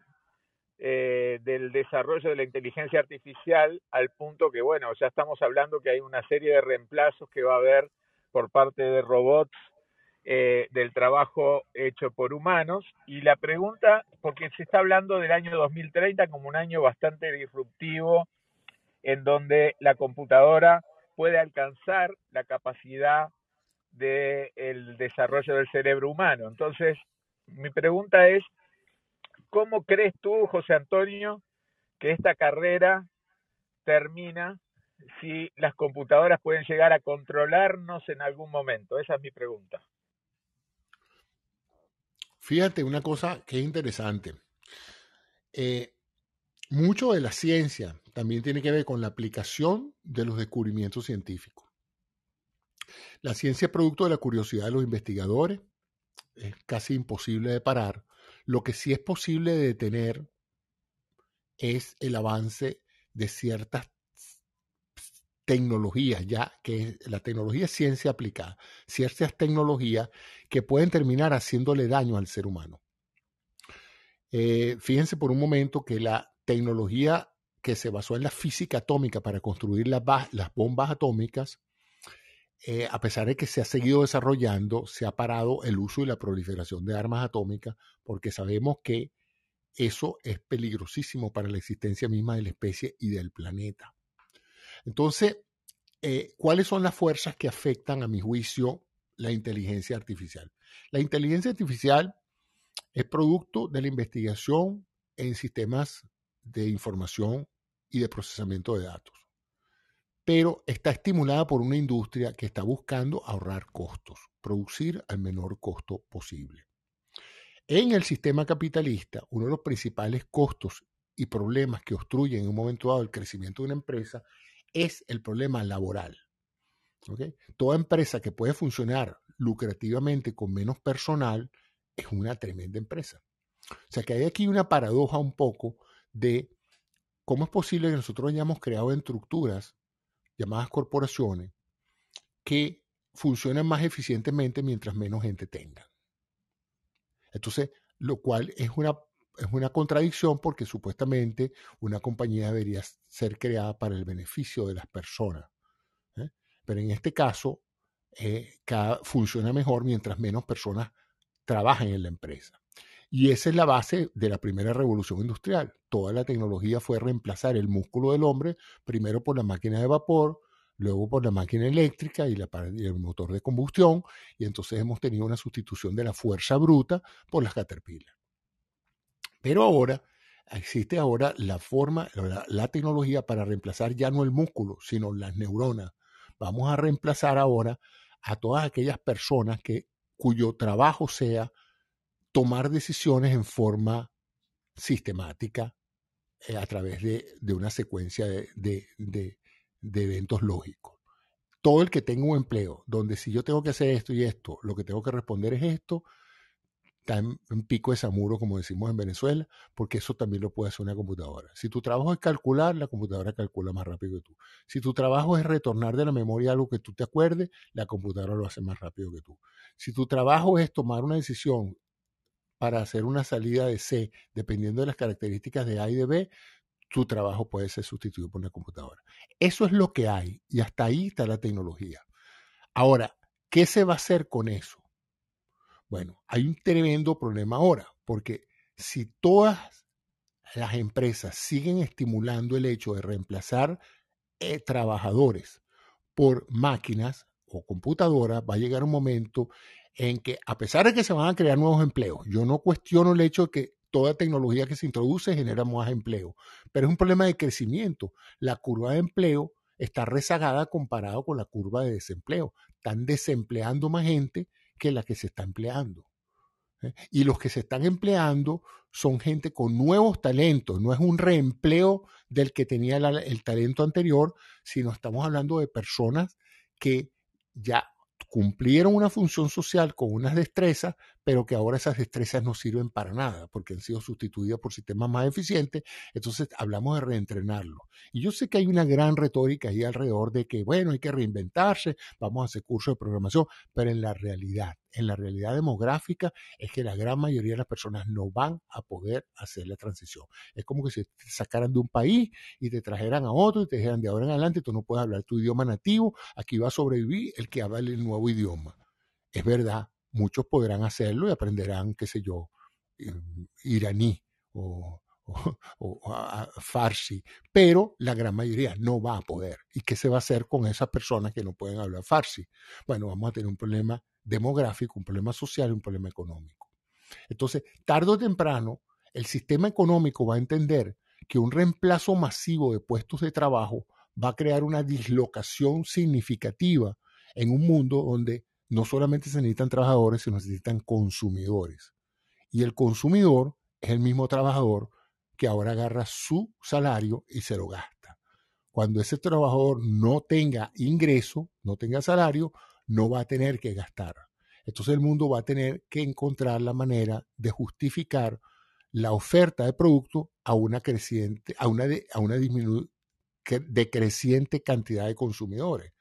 eh, del desarrollo de la inteligencia artificial al punto que, bueno, ya estamos hablando que hay una serie de reemplazos que va a haber por parte de robots eh, del trabajo hecho por humanos. Y la pregunta, porque se está hablando del año 2030 como un año bastante disruptivo, en donde la computadora puede alcanzar la capacidad del desarrollo del cerebro humano. Entonces, mi pregunta es, ¿cómo crees tú, José Antonio, que esta carrera termina si las computadoras pueden llegar a controlarnos en algún momento? Esa es mi pregunta. Fíjate una cosa que es interesante. Eh, mucho de la ciencia también tiene que ver con la aplicación de los descubrimientos científicos. La ciencia es producto de la curiosidad de los investigadores, es casi imposible de parar. Lo que sí es posible de detener es el avance de ciertas tecnologías, ya que la tecnología es ciencia aplicada, ciertas tecnologías que pueden terminar haciéndole daño al ser humano. Eh, fíjense por un momento que la tecnología que se basó en la física atómica para construir las, las bombas atómicas, eh, a pesar de que se ha seguido desarrollando, se ha parado el uso y la proliferación de armas atómicas porque sabemos que eso es peligrosísimo para la existencia misma de la especie y del planeta. Entonces, eh, ¿cuáles son las fuerzas que afectan, a mi juicio, la inteligencia artificial? La inteligencia artificial es producto de la investigación en sistemas de información y de procesamiento de datos, pero está estimulada por una industria que está buscando ahorrar costos, producir al menor costo posible. En el sistema capitalista, uno de los principales costos y problemas que obstruyen en un momento dado el crecimiento de una empresa es el problema laboral. Toda empresa que puede funcionar lucrativamente con menos personal es una tremenda empresa. O sea que hay aquí una paradoja un poco de cómo es posible que nosotros hayamos creado estructuras llamadas corporaciones que funcionan más eficientemente mientras menos gente tenga. Entonces, lo cual es una, es una contradicción porque supuestamente una compañía debería ser creada para el beneficio de las personas. ¿eh? Pero en este caso, eh, cada, funciona mejor mientras menos personas trabajan en la empresa. Y esa es la base de la primera revolución industrial. Toda la tecnología fue reemplazar el músculo del hombre, primero por la máquina de vapor, luego por la máquina eléctrica y, la, el motor de combustión, y entonces hemos tenido una sustitución de la fuerza bruta por las caterpillas. Pero ahora existe ahora la forma, la, la, tecnología para reemplazar ya no el músculo, sino las neuronas. Vamos a reemplazar ahora a todas aquellas personas que, cuyo trabajo sea tomar decisiones en forma sistemática eh, a través de, una secuencia de, eventos lógicos. Todo el que tenga un empleo donde si yo tengo que hacer esto y esto, lo que tengo que responder es esto, está en, pico de samuro, como decimos en Venezuela, porque eso también lo puede hacer una computadora. Si tu trabajo es calcular, la computadora calcula más rápido que tú. Si tu trabajo es retornar de la memoria algo que tú te acuerdes, la computadora lo hace más rápido que tú. Si tu trabajo es tomar una decisión para hacer una salida de C, dependiendo de las características de A y de B, tu trabajo puede ser sustituido por una computadora. Eso es lo que hay y hasta ahí está la tecnología. Ahora, ¿qué se va a hacer con eso? Bueno, hay un tremendo problema ahora, porque si todas las empresas siguen estimulando el hecho de reemplazar eh, trabajadores por máquinas o computadoras, va a llegar un momento en que, a pesar de que se van a crear nuevos empleos, yo no cuestiono el hecho de que toda tecnología que se introduce genera más empleo, pero es un problema de crecimiento. La curva de empleo está rezagada comparado con la curva de desempleo. Están desempleando más gente que la que se está empleando. ¿eh? Y los que se están empleando son gente con nuevos talentos, no es un reempleo del que tenía el talento anterior, sino estamos hablando de personas que ya cumplieron una función social con unas destrezas, pero que ahora esas destrezas no sirven para nada porque han sido sustituidas por sistemas más eficientes. Entonces hablamos de reentrenarlo. Y yo sé que hay una gran retórica ahí alrededor de que, bueno, hay que reinventarse, vamos a hacer cursos de programación, pero en la realidad en la realidad demográfica es que la gran mayoría de las personas no van a poder hacer la transición. Es como que si te sacaran de un país y te trajeran a otro y te dijeran de ahora en adelante tú no puedes hablar tu idioma nativo, aquí va a sobrevivir el que habla el nuevo idioma. Es verdad, muchos podrán hacerlo y aprenderán, qué sé yo, em, iraní o, o, farsi, pero la gran mayoría no va a poder. ¿Y qué se va a hacer con esas personas que no pueden hablar farsi? Bueno, vamos a tener un problema demográfico, un problema social y un problema económico. Entonces, tarde o temprano, el sistema económico va a entender que un reemplazo masivo de puestos de trabajo va a crear una dislocación significativa en un mundo donde no solamente se necesitan trabajadores, sino se necesitan consumidores. Y el consumidor es el mismo trabajador que ahora agarra su salario y se lo gasta. Cuando ese trabajador no tenga ingreso, no tenga salario, no va a tener que gastar. Entonces el mundo va a tener que encontrar la manera de justificar la oferta de producto a una creciente, a una, a una decreciente cantidad de consumidores.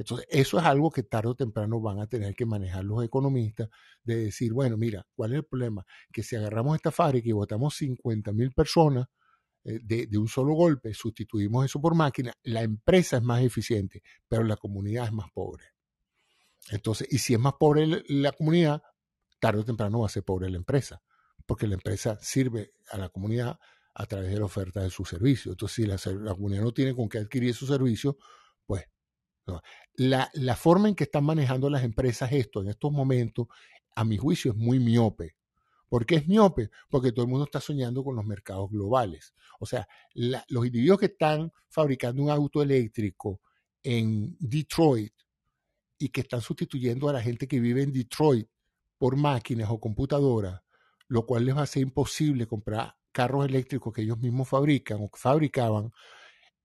Entonces, eso es algo que tarde o temprano van a tener que manejar los economistas, de decir, bueno, mira, ¿cuál es el problema? Que si agarramos esta fábrica y votamos 50 mil personas eh, de, un solo golpe, sustituimos eso por máquina, la empresa es más eficiente, pero la comunidad es más pobre. Entonces, y si es más pobre la comunidad, tarde o temprano va a ser pobre la empresa, porque la empresa sirve a la comunidad a través de la oferta de su servicio. Entonces, si la, comunidad no tiene con qué adquirir su servicio, pues La, la, forma en que están manejando las empresas esto en estos momentos, a mi juicio, es muy miope. ¿Por qué es miope? Porque todo el mundo está soñando con los mercados globales. O sea, los individuos que están fabricando un auto eléctrico en Detroit y que están sustituyendo a la gente que vive en Detroit por máquinas o computadoras, lo cual les va a ser imposible comprar carros eléctricos que ellos mismos fabrican o fabricaban.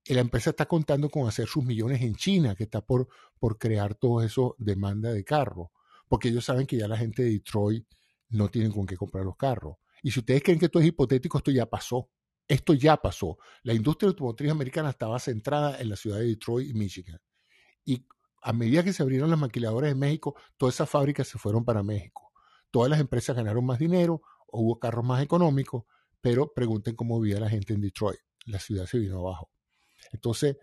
La empresa está contando con hacer sus millones en China, que está por, por crear todo eso demanda de carros, porque ellos saben que ya la gente de Detroit no tienen con qué comprar los carros. Y si ustedes creen que esto es hipotético, esto ya pasó. Esto ya pasó. La industria automotriz americana estaba centrada en la ciudad de Detroit Michigan. Y a medida que se abrieron las maquiladoras en México, todas esas fábricas se fueron para México. Todas las empresas ganaron más dinero, hubo carros más económicos, pero pregunten cómo vivía la gente en Detroit. La ciudad se vino abajo. Entonces,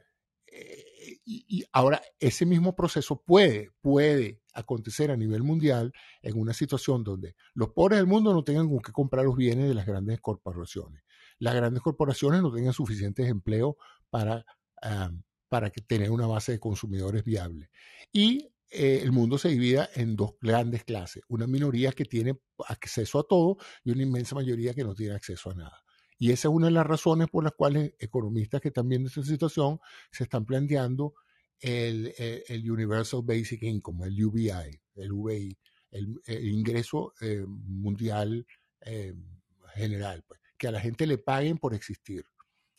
eh, y, ahora ese mismo proceso puede, puede acontecer a nivel mundial en una situación donde los pobres del mundo no tengan con qué comprar los bienes de las grandes corporaciones. Las grandes corporaciones no tengan suficientes empleos para ah, para que tener una base de consumidores viable. Y eh, el mundo se divida en dos grandes clases, una minoría que tiene acceso a todo y una inmensa mayoría que no tiene acceso a nada. Y esa es una de las razones por las cuales economistas que están viendo esta situación se están planteando el, Universal Basic Income, el UBI, el VI, el, ingreso eh, mundial eh, general, pues, que a la gente le paguen por existir.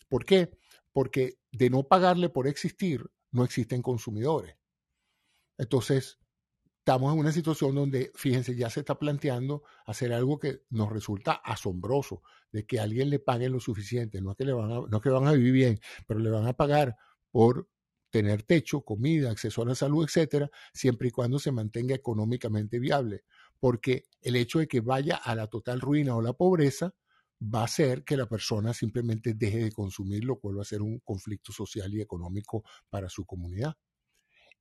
¿Por qué? porque de no pagarle por existir, no existen consumidores. Entonces, estamos en una situación donde, fíjense, ya se está planteando hacer algo que nos resulta asombroso, de que alguien le pague lo suficiente, no es que le van a, no es que van a vivir bien, pero le van a pagar por tener techo, comida, acceso a la salud, etcétera, siempre y cuando se mantenga económicamente viable, porque el hecho de que vaya a la total ruina o la pobreza va a hacer que la persona simplemente deje de consumir, lo cual va a ser un conflicto social y económico para su comunidad.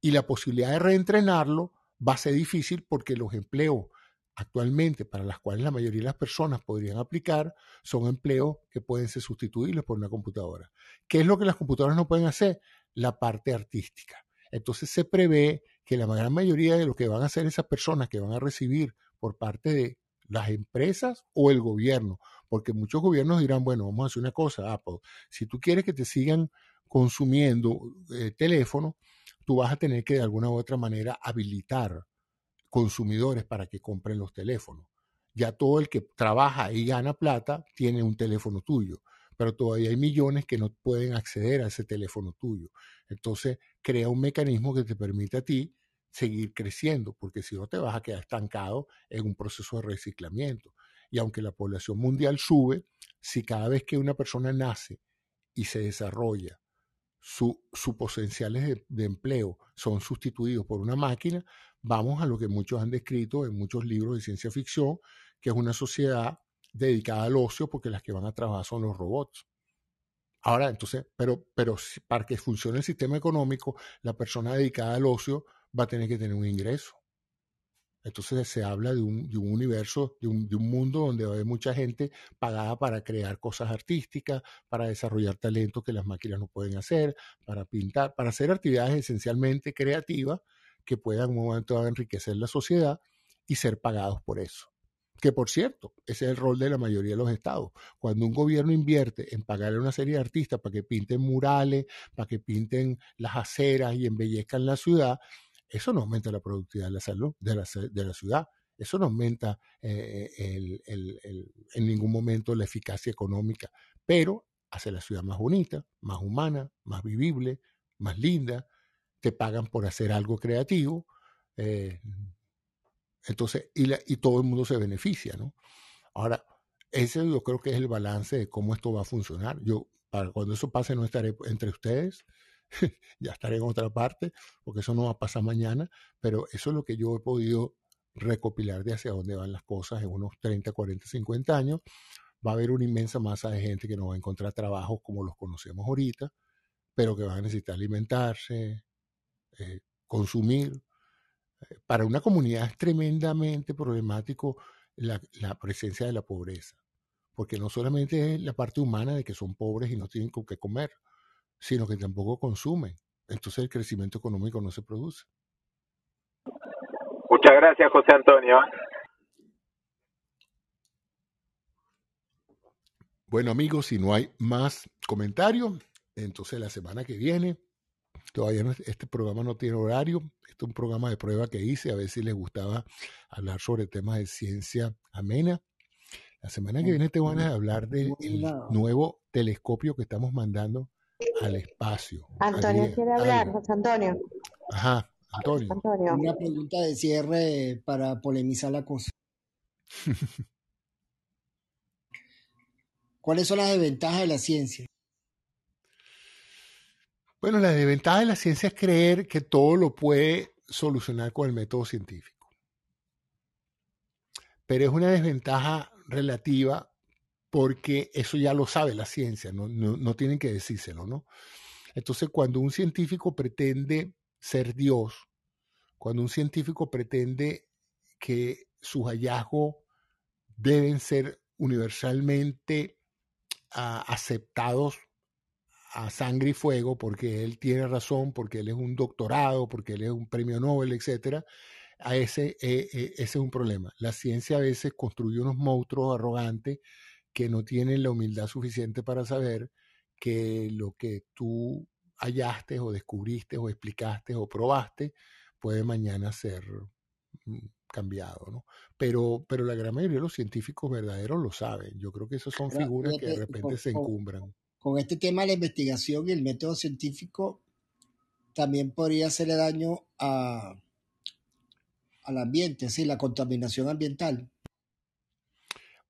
Y la posibilidad de reentrenarlo va a ser difícil porque los empleos actualmente para los cuales la mayoría de las personas podrían aplicar son empleos que pueden ser sustituibles por una computadora. ¿Qué es lo que las computadoras no pueden hacer? La parte artística. Entonces se prevé que la gran mayoría de lo que van a hacer esas personas que van a recibir por parte de las empresas o el gobierno, porque muchos gobiernos dirán, bueno, vamos a hacer una cosa, Apple, si tú quieres que te sigan consumiendo eh, teléfono, tú vas a tener que de alguna u otra manera habilitar consumidores para que compren los teléfonos. Ya todo el que trabaja y gana plata tiene un teléfono tuyo, pero todavía hay millones que no pueden acceder a ese teléfono tuyo. Entonces, crea un mecanismo que te permite a ti seguir creciendo, porque si no te vas a quedar estancado en un proceso de reciclamiento. Y aunque la población mundial sube, si cada vez que una persona nace y se desarrolla sus potenciales de, empleo son sustituidos por una máquina, vamos a lo que muchos han descrito en muchos libros de ciencia ficción, que es una sociedad dedicada al ocio porque las que van a trabajar son los robots. Ahora, entonces, pero, pero para que funcione el sistema económico, la persona dedicada al ocio va a tener que tener un ingreso. Entonces se habla de un, universo, de un, mundo donde haber mucha gente pagada para crear cosas artísticas, para desarrollar talentos que las máquinas no pueden hacer, para pintar, para hacer actividades esencialmente creativas que puedan en un momento enriquecer la sociedad y ser pagados por eso. Que por cierto, ese es el rol de la mayoría de los estados. Cuando un gobierno invierte en pagarle a una serie de artistas para que pinten murales, para que pinten las aceras y embellezcan la ciudad, eso no aumenta la productividad de la salud de la, la ciudad. Eso no aumenta eh, en ningún momento la eficacia económica, pero hace la ciudad más bonita, más humana, más vivible, más linda. Te pagan por hacer algo creativo. Eh, entonces, y, y, todo el mundo se beneficia, ¿no? Ahora, ese yo creo que es el balance de cómo esto va a funcionar. Yo, para cuando eso pase, no estaré entre ustedes, ya estaré en otra parte, porque eso no va a pasar mañana, pero eso es lo que yo he podido recopilar de hacia dónde van las cosas en unos 30, 40, 50 años. Va a haber una inmensa masa de gente que no va a encontrar trabajos como los conocemos ahorita, pero que van a necesitar alimentarse, eh, consumir. Eh, para una comunidad es tremendamente problemático la, la presencia de la pobreza, porque no solamente es la parte humana de que son pobres y no tienen con qué comer, sino que tampoco consumen. Entonces el crecimiento económico no se produce. Muchas gracias, José Antonio. Bueno amigos, si no hay más comentarios, entonces la semana que viene, todavía este programa no tiene horario, este es un programa de prueba que hice, a ver si les gustaba hablar sobre temas de ciencia amena. La semana que viene te van a hablar del nuevo telescopio que estamos mandando al espacio. Antonio quiere hablar, José Antonio. Ajá, Antonio. Una pregunta de cierre para polemizar la cosa. ¿Cuáles son las desventajas de la ciencia? Bueno, la desventaja de la ciencia es creer que todo lo puede solucionar con el método científico. Pero es una desventaja relativa porque eso ya lo sabe la ciencia, no, no, tienen que decírselo, ¿no? Entonces, cuando un científico pretende ser Dios, cuando un científico pretende que sus hallazgos deben ser universalmente ah, aceptados a sangre y fuego porque él tiene razón, porque él es un doctorado, porque él es un premio Nobel, etcétera, a ese, eh, eh, ese es un problema. La ciencia a veces construye unos monstruos arrogantes que no tienen la humildad suficiente para saber que lo que tú hallaste o descubriste o explicaste o probaste puede mañana ser mm, cambiado, ¿no? Pero, pero la gran mayoría de los científicos verdaderos lo saben. Yo creo que esas son figuras que de repente se encumbran. Con este tema de la investigación y el método científico, también podría hacerle daño a, al ambiente, sí, la contaminación ambiental.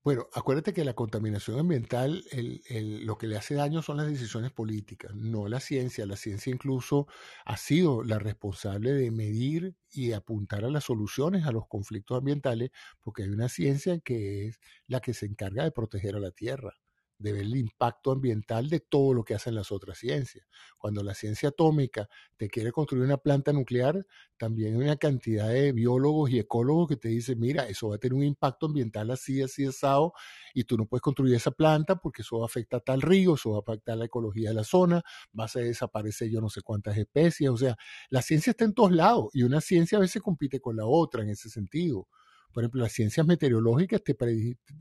Bueno, acuérdate que la contaminación ambiental, el, el, lo que le hace daño son las decisiones políticas, no la ciencia. La ciencia incluso ha sido la responsable de medir y apuntar a las soluciones a los conflictos ambientales, porque hay una ciencia que es la que se encarga de proteger a la Tierra de ver el impacto ambiental de todo lo que hacen las otras ciencias. Cuando la ciencia atómica te quiere construir una planta nuclear, también hay una cantidad de biólogos y ecólogos que te dicen, mira, eso va a tener un impacto ambiental así, así, asado, y tú no puedes construir esa planta porque eso va a tal río, eso va a afectar la ecología de la zona, va a desaparecer yo no sé cuántas especies. O sea, la ciencia está en todos lados y una ciencia a veces compite con la otra en ese sentido. Por ejemplo, las ciencias meteorológicas te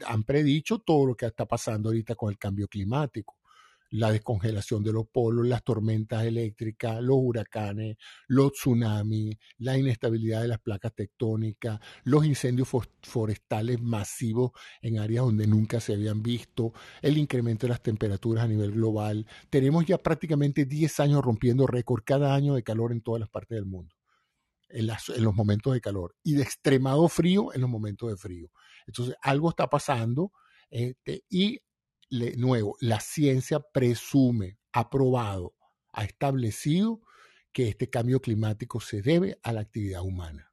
han predicho todo lo que está pasando ahorita con el cambio climático. La descongelación de los polos, las tormentas eléctricas, los huracanes, los tsunamis, la inestabilidad de las placas tectónicas, los incendios forestales masivos en áreas donde nunca se habían visto, el incremento de las temperaturas a nivel global. Tenemos ya prácticamente 10 años rompiendo récord cada año de calor en todas las partes del mundo en, los momentos de calor y de extremado frío en los momentos de frío. Entonces, algo está pasando este, y, de nuevo, la ciencia presume, ha probado, ha establecido que este cambio climático se debe a la actividad humana.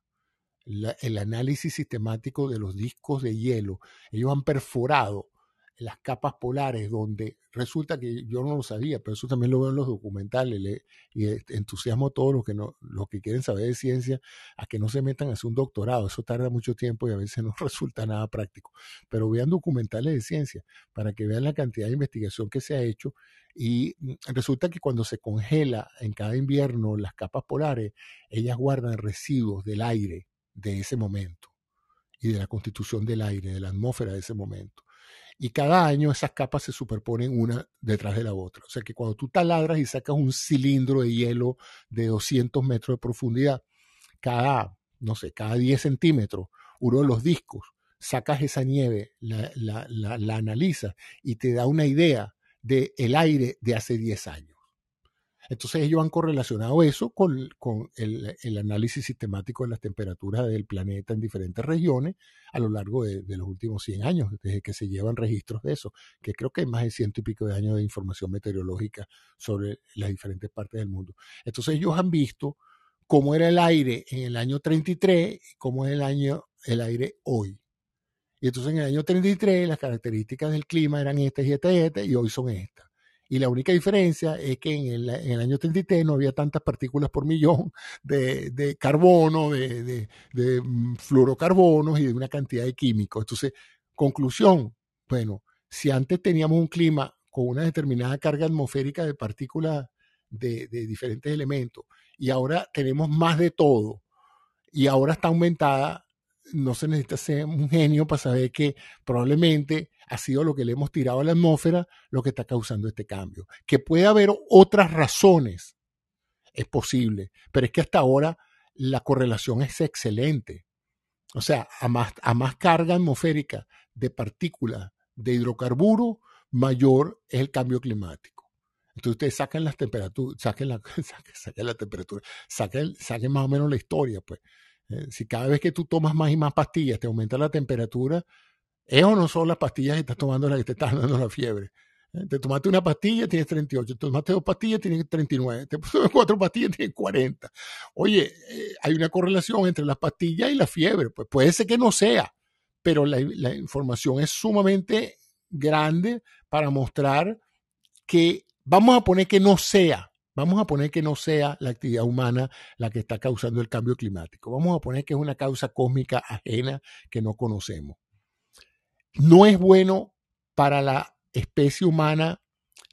el análisis sistemático de los discos de hielo, ellos han perforado las capas polares, donde resulta que yo no lo sabía, pero eso también lo veo en los documentales y entusiasmo a todos los que, no, los que quieren saber de ciencia a que no se metan a hacer un doctorado. Eso tarda mucho tiempo y a veces no resulta nada práctico. Pero vean documentales de ciencia para que vean la cantidad de investigación que se ha hecho y mm, resulta que cuando se congela en cada invierno las capas polares, ellas guardan residuos del aire de ese momento y de la constitución del aire, de la atmósfera de ese momento y cada año esas capas se superponen una detrás de la otra. O sea que cuando tú taladras y sacas un cilindro de hielo de 200 metros de profundidad, cada, no sé, cada 10 centímetros, uno de los discos, sacas esa nieve, la, la, la, analizas y te da una idea del el aire de hace 10 años. Entonces ellos han correlacionado eso con, el, análisis sistemático de las temperaturas del planeta en diferentes regiones a lo largo de, los últimos 100 años, desde que se llevan registros de eso, que creo que hay más de ciento y pico de años de información meteorológica sobre las diferentes partes del mundo. Entonces ellos han visto cómo era el aire en el año 33 y cómo es el, año, el aire hoy. Y entonces en el año 33 las características del clima eran estas y estas y estas, y hoy son estas. Y la única diferencia es que en el, año 33 no había tantas partículas por millón de, carbono, de, de, de, mm, fluorocarbonos y de una cantidad de químicos. Entonces, conclusión, bueno, si antes teníamos un clima con una determinada carga atmosférica de partículas de diferentes elementos y ahora tenemos más de todo y ahora está aumentada no se necesita ser un genio para saber que probablemente ha sido lo que le hemos tirado a la atmósfera lo que está causando este cambio. Que puede haber otras razones, es posible, pero es que hasta ahora la correlación es excelente. O sea, a más, a más carga atmosférica de partículas de hidrocarburo, mayor es el cambio climático. Entonces ustedes sacan las temperaturas, saquen la, saquen, la temperatura, saquen, saquen más o menos la historia, pues. Eh, si cada vez que tú tomas más y más pastillas te aumenta la temperatura, ¿es no son las pastillas que estás tomando las que te están dando la fiebre? Eh, te tomaste una pastilla, tienes 38. Te tomaste dos pastillas, tienes 39. Te tomaste cuatro pastillas, tienes 40. Oye, eh, hay una correlación entre las pastillas y la fiebre. Pues puede ser que no sea, pero la información es sumamente grande para mostrar que vamos a poner que no sea, Vamos a poner que no sea la actividad humana la que está causando el cambio climático. Vamos a poner que es una causa cósmica ajena que no conocemos. No es bueno para la especie humana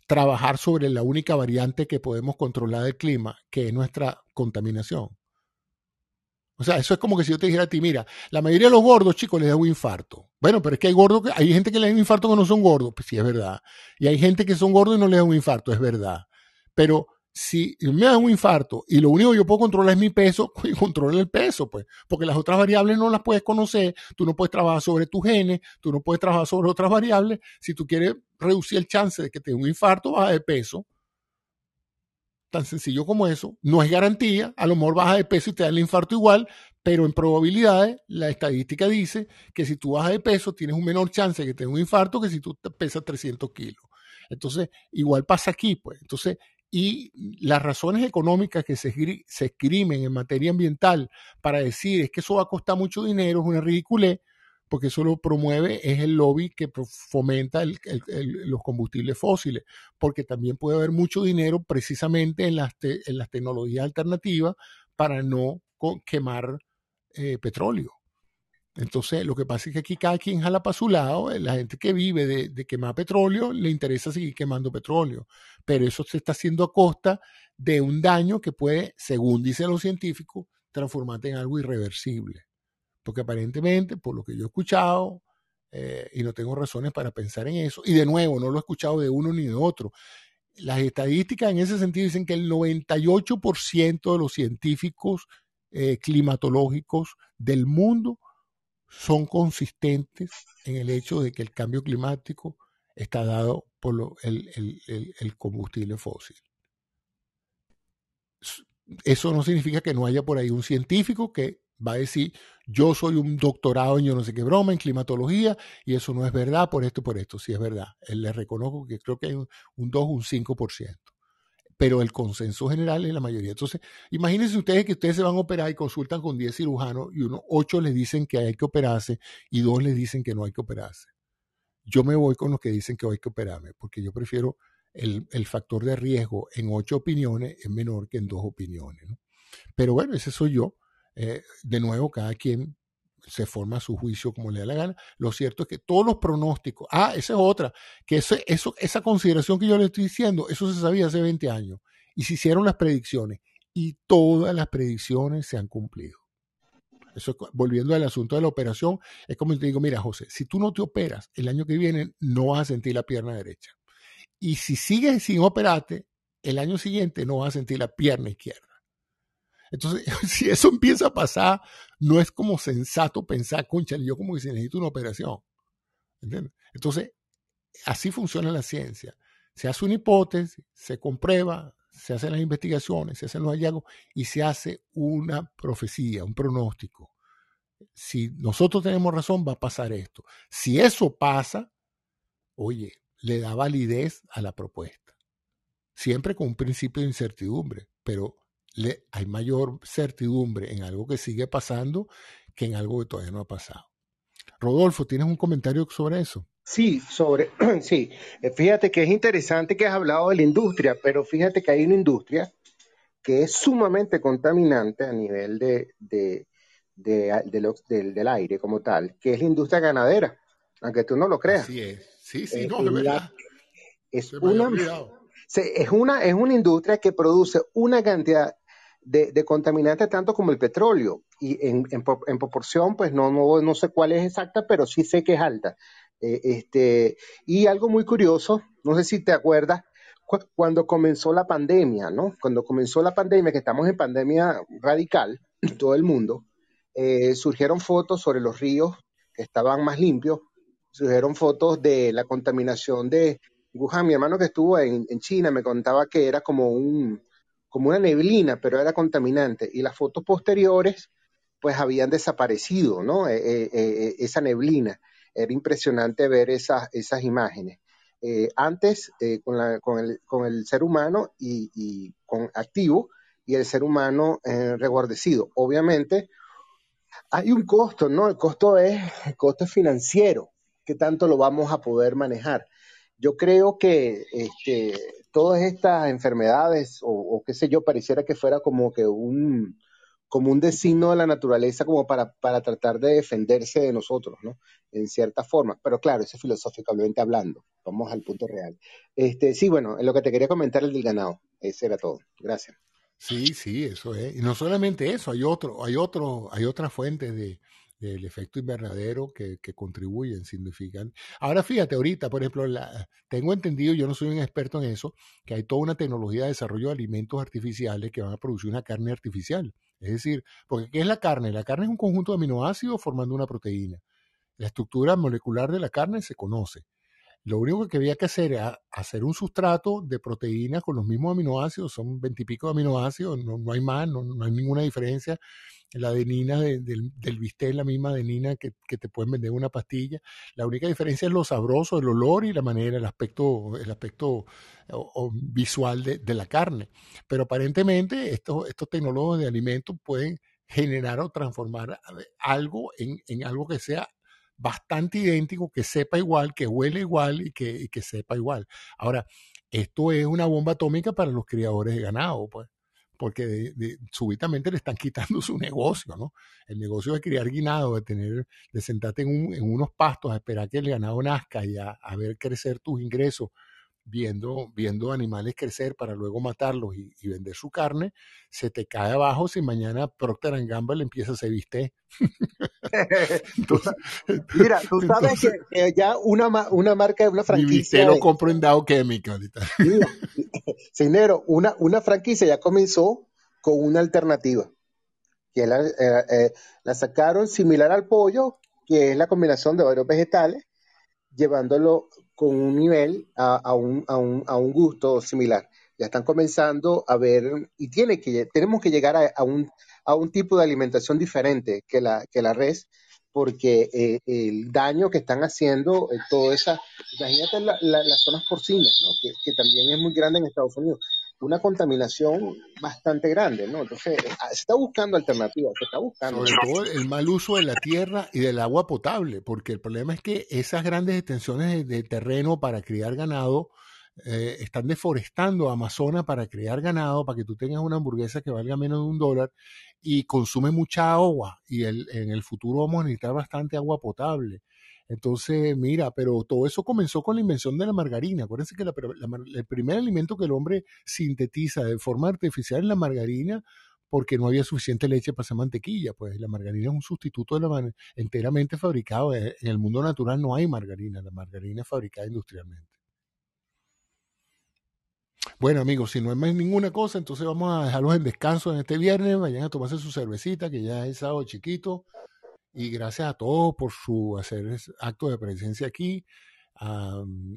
trabajar sobre la única variante que podemos controlar del clima, que es nuestra contaminación. O sea, eso es como que si yo te dijera a ti, mira, la mayoría de los gordos, chicos, les da un infarto. Bueno, pero es que hay gordos, hay gente que le da un infarto que no son gordos, pues sí es verdad. Y hay gente que son gordos y no les da un infarto, es verdad. Pero si me da un infarto y lo único que yo puedo controlar es mi peso, y controlar el peso, pues, porque las otras variables no las puedes conocer, tú no puedes trabajar sobre tus genes, tú no puedes trabajar sobre otras variables. Si tú quieres reducir el chance de que te dé un infarto, baja de peso. Tan sencillo como eso. No es garantía, a lo mejor baja de peso y te da el infarto igual, Pero en probabilidades, la estadística dice que si tú bajas de peso, tienes un menor chance de que tengas un infarto que si tú pesas 300 kilos. Entonces, igual pasa aquí, pues. Entonces, y las razones económicas que se, se escriben en materia ambiental para decir es que eso va a costar mucho dinero es una ridiculez, porque eso lo promueve es el lobby que fomenta los combustibles fósiles, porque también puede haber mucho dinero precisamente en las, en las tecnologías alternativas para no quemar eh, petróleo. Entonces, lo que pasa es que aquí cada quien jala para su lado, eh, la gente que vive de, quemar petróleo le interesa seguir quemando petróleo, pero eso se está haciendo a costa de un daño que puede, según dicen los científicos, transformarte en algo irreversible. Porque aparentemente, por lo que yo he escuchado, eh, y no tengo razones para pensar en eso, y de nuevo, no lo he escuchado de uno ni de otro, las estadísticas en ese sentido dicen que el 98% de los científicos eh, climatológicos del mundo son consistentes en el hecho de que el cambio climático está dado por el, combustible fósil. Eso no significa que no haya por ahí un científico que va a decir, yo soy un doctorado en yo no sé qué broma, en climatología, y eso no es verdad por esto y por esto. Sí es verdad. Él le reconozco que creo que hay un, un 2 o un 5% pero el consenso general es la mayoría. Entonces, imagínense ustedes que ustedes se van a operar y consultan con 10 cirujanos y uno, 8 les dicen que hay que operarse y 2 les dicen que no hay que operarse. Yo me voy con los que dicen que hay que operarme, porque yo prefiero el, factor de riesgo en 8 opiniones es menor que en 2 opiniones. Pero bueno, ese soy yo. Eh, de nuevo, cada quien se forma su juicio como le da la gana. Lo cierto es que todos los pronósticos, ah, esa es otra, que eso, eso, esa consideración que yo le estoy diciendo, eso se sabía hace 20 años y se hicieron las predicciones y todas las predicciones se han cumplido. Eso, volviendo al asunto de la operación, es como te digo, mira, José, si tú no te operas el año que viene, no vas a sentir la pierna derecha. Y si sigues sin operarte, el año siguiente no vas a sentir la pierna izquierda. Entonces, si eso empieza a pasar, no es como sensato pensar, concha, yo como que si necesito una operación. ¿Entiendes? Entonces, así funciona la ciencia. Se hace una hipótesis, se comprueba, se hacen las investigaciones, se hacen los hallazgos y se hace una profecía, un pronóstico. Si nosotros tenemos razón, va a pasar esto. Si eso pasa, oye, le da validez a la propuesta. Siempre con un principio de incertidumbre, pero hay mayor certidumbre en algo que sigue pasando que en algo que todavía no ha pasado. Rodolfo, ¿tienes un comentario sobre eso? Sí, sobre, sí. Eh, fíjate que es interesante que has hablado de la industria, pero fíjate que hay una industria que es sumamente contaminante a nivel de, de, del, aire como tal, que es la industria ganadera, aunque tú no lo creas. Sí es. Sí, sí, no, es verdad. Es una, es, una, es una industria que produce una cantidad de, contaminantes tanto como el petróleo. Y en, en, proporción, pues no, no, no, sé cuál es exacta, pero sí sé que es alta. Eh, este, y algo muy curioso, no sé si te acuerdas, cuando comenzó la pandemia, ¿no? Cuando comenzó la pandemia, que estamos en pandemia radical, todo el mundo, eh, surgieron fotos sobre los ríos que estaban más limpios, surgieron fotos de la contaminación de Wuhan. Mi hermano que estuvo en, en China me contaba que era como un, como una neblina, pero era contaminante. Y las fotos posteriores, pues habían desaparecido, ¿no? Eh, eh, eh, esa neblina. Era impresionante ver esas, esas imágenes. antes, con, la, con, el, con, el, ser humano y, con activo, y el ser humano reguardecido. Obviamente, hay un costo, ¿no? El costo es el costo financiero. ¿Qué tanto lo vamos a poder manejar? Yo creo que este, todas estas enfermedades o, qué sé yo, pareciera que fuera como que un, como un destino de la naturaleza como para, para tratar de defenderse de nosotros, ¿no? En cierta forma. Pero claro, eso es filosóficamente hablando. Vamos al punto real. Este, sí, bueno, en lo que te quería comentar el del ganado. Ese era todo. Gracias. Sí, sí, eso es. Y no solamente eso, hay otro, hay otro, hay otra fuente de, del efecto invernadero que, contribuyen, significan. Ahora fíjate, ahorita, por ejemplo, la, tengo entendido, yo no soy un experto en eso, que hay toda una tecnología de desarrollo de alimentos artificiales que van a producir una carne artificial. Es decir, porque ¿qué es la carne? La carne es un conjunto de aminoácidos formando una proteína. La estructura molecular de la carne se conoce. Lo único que había que hacer era hacer un sustrato de proteínas con los mismos aminoácidos, son veintipico aminoácidos, no, no, hay más, no, no, hay ninguna diferencia. La adenina del, del bistec es la misma adenina que, que, te pueden vender una pastilla. La única diferencia es lo sabroso, el olor y la manera, el aspecto, el aspecto visual de, de, la carne. Pero aparentemente estos, estos tecnólogos de alimentos pueden generar o transformar algo en, en algo que sea bastante idéntico, que sepa igual, que huele igual y que, y que, sepa igual. Ahora, esto es una bomba atómica para los criadores de ganado, pues, porque de, de, súbitamente le están quitando su negocio, ¿no? El negocio de criar ganado, de tener, de sentarte en, un, en unos pastos a esperar que el ganado nazca y a ver crecer tus ingresos viendo, viendo animales crecer para luego matarlos y, y, vender su carne, se te cae abajo si mañana Procter Gamble empieza a hacer viste. Mira, tú sabes entonces, que, ya una, una marca, una franquicia... Mi lo compro en Dow Chemical. Mira, Cinero, una, una franquicia ya comenzó con una alternativa. Que la, eh, eh, la sacaron similar al pollo, que es la combinación de varios vegetales, llevándolo con un nivel a, un, a, un, a, un, gusto similar. Ya están comenzando a ver, y tiene que, tenemos que llegar a, un, a un tipo de alimentación diferente que la, que la res, porque eh, el daño que están haciendo, eh, toda esa, imagínate la, la, las zonas porcinas, que, que, también es muy grande en Estados Unidos, una contaminación bastante grande, ¿no? Entonces, se está buscando alternativas, se está buscando. Sobre todo el mal uso de la tierra y del agua potable, porque el problema es que esas grandes extensiones de, de terreno para criar ganado eh, están deforestando Amazonas para criar ganado, para que tú tengas una hamburguesa que valga menos de un dólar y consume mucha agua y el, en el futuro vamos a necesitar bastante agua potable. Entonces, mira, pero todo eso comenzó con la invención de la margarina. Acuérdense que el primer alimento que el hombre sintetiza de forma artificial es la margarina porque no había suficiente leche para hacer mantequilla. Pues la margarina es un sustituto de la enteramente fabricado. En el mundo natural no hay margarina, la margarina es fabricada industrialmente. Bueno, amigos, si no hay más ninguna cosa, entonces vamos a dejarlos en descanso en este viernes. Vayan a tomarse su cervecita, que ya es sábado chiquito. Y gracias a todos por su hacer acto de presencia aquí. Um,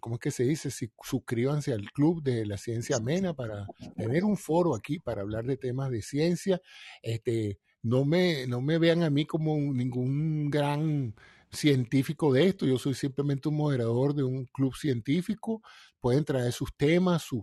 ¿Cómo es que se dice? Si, suscríbanse al Club de la Ciencia Amena para tener un foro aquí para hablar de temas de ciencia. Este, no, me, no me vean a mí como ningún gran científico de esto, yo soy simplemente un moderador de un club científico, pueden traer sus temas, sus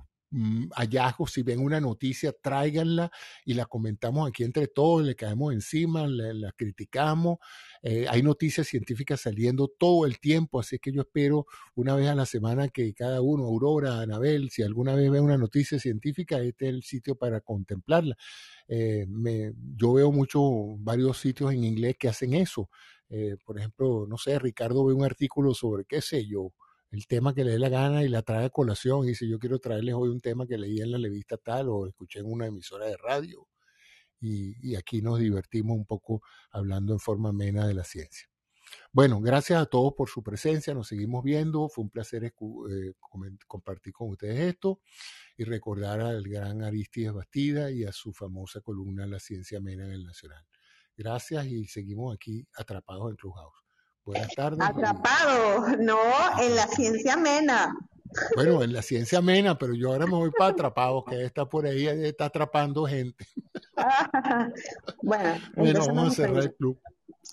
hallazgos, si ven una noticia, tráiganla y la comentamos aquí entre todos, le caemos encima, la, criticamos, eh, hay noticias científicas saliendo todo el tiempo, así que yo espero una vez a la semana que cada uno, Aurora, Anabel, si alguna vez ve una noticia científica, este es el sitio para contemplarla. Eh, yo veo mucho, varios sitios en inglés que hacen eso, eh, por ejemplo, no sé, Ricardo ve un artículo sobre, qué sé yo, el tema que le dé la gana y la trae a colación y dice, yo quiero traerles hoy un tema que leí en la revista tal o escuché en una emisora de radio. Y, aquí nos divertimos un poco hablando en forma amena de la ciencia. Bueno, gracias a todos por su presencia, nos seguimos viendo, fue un placer eh, compartir con ustedes esto y recordar al gran Aristides Bastida y a su famosa columna La Ciencia Amena en el Nacional. Gracias y seguimos aquí atrapados en Clubhouse. Buenas tardes. Atrapados, y... no, en la ciencia amena. Bueno, en la ciencia amena, pero yo ahora me voy para atrapados, que está por ahí, está atrapando gente. bueno, bueno vamos a cerrar el club.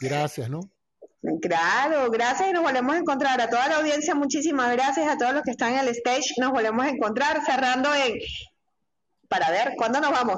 Gracias, ¿no? Claro, gracias y nos volvemos a encontrar. A toda la audiencia, muchísimas gracias. A todos los que están en el stage, nos volvemos a encontrar cerrando en... Para ver, ¿cuándo nos vamos?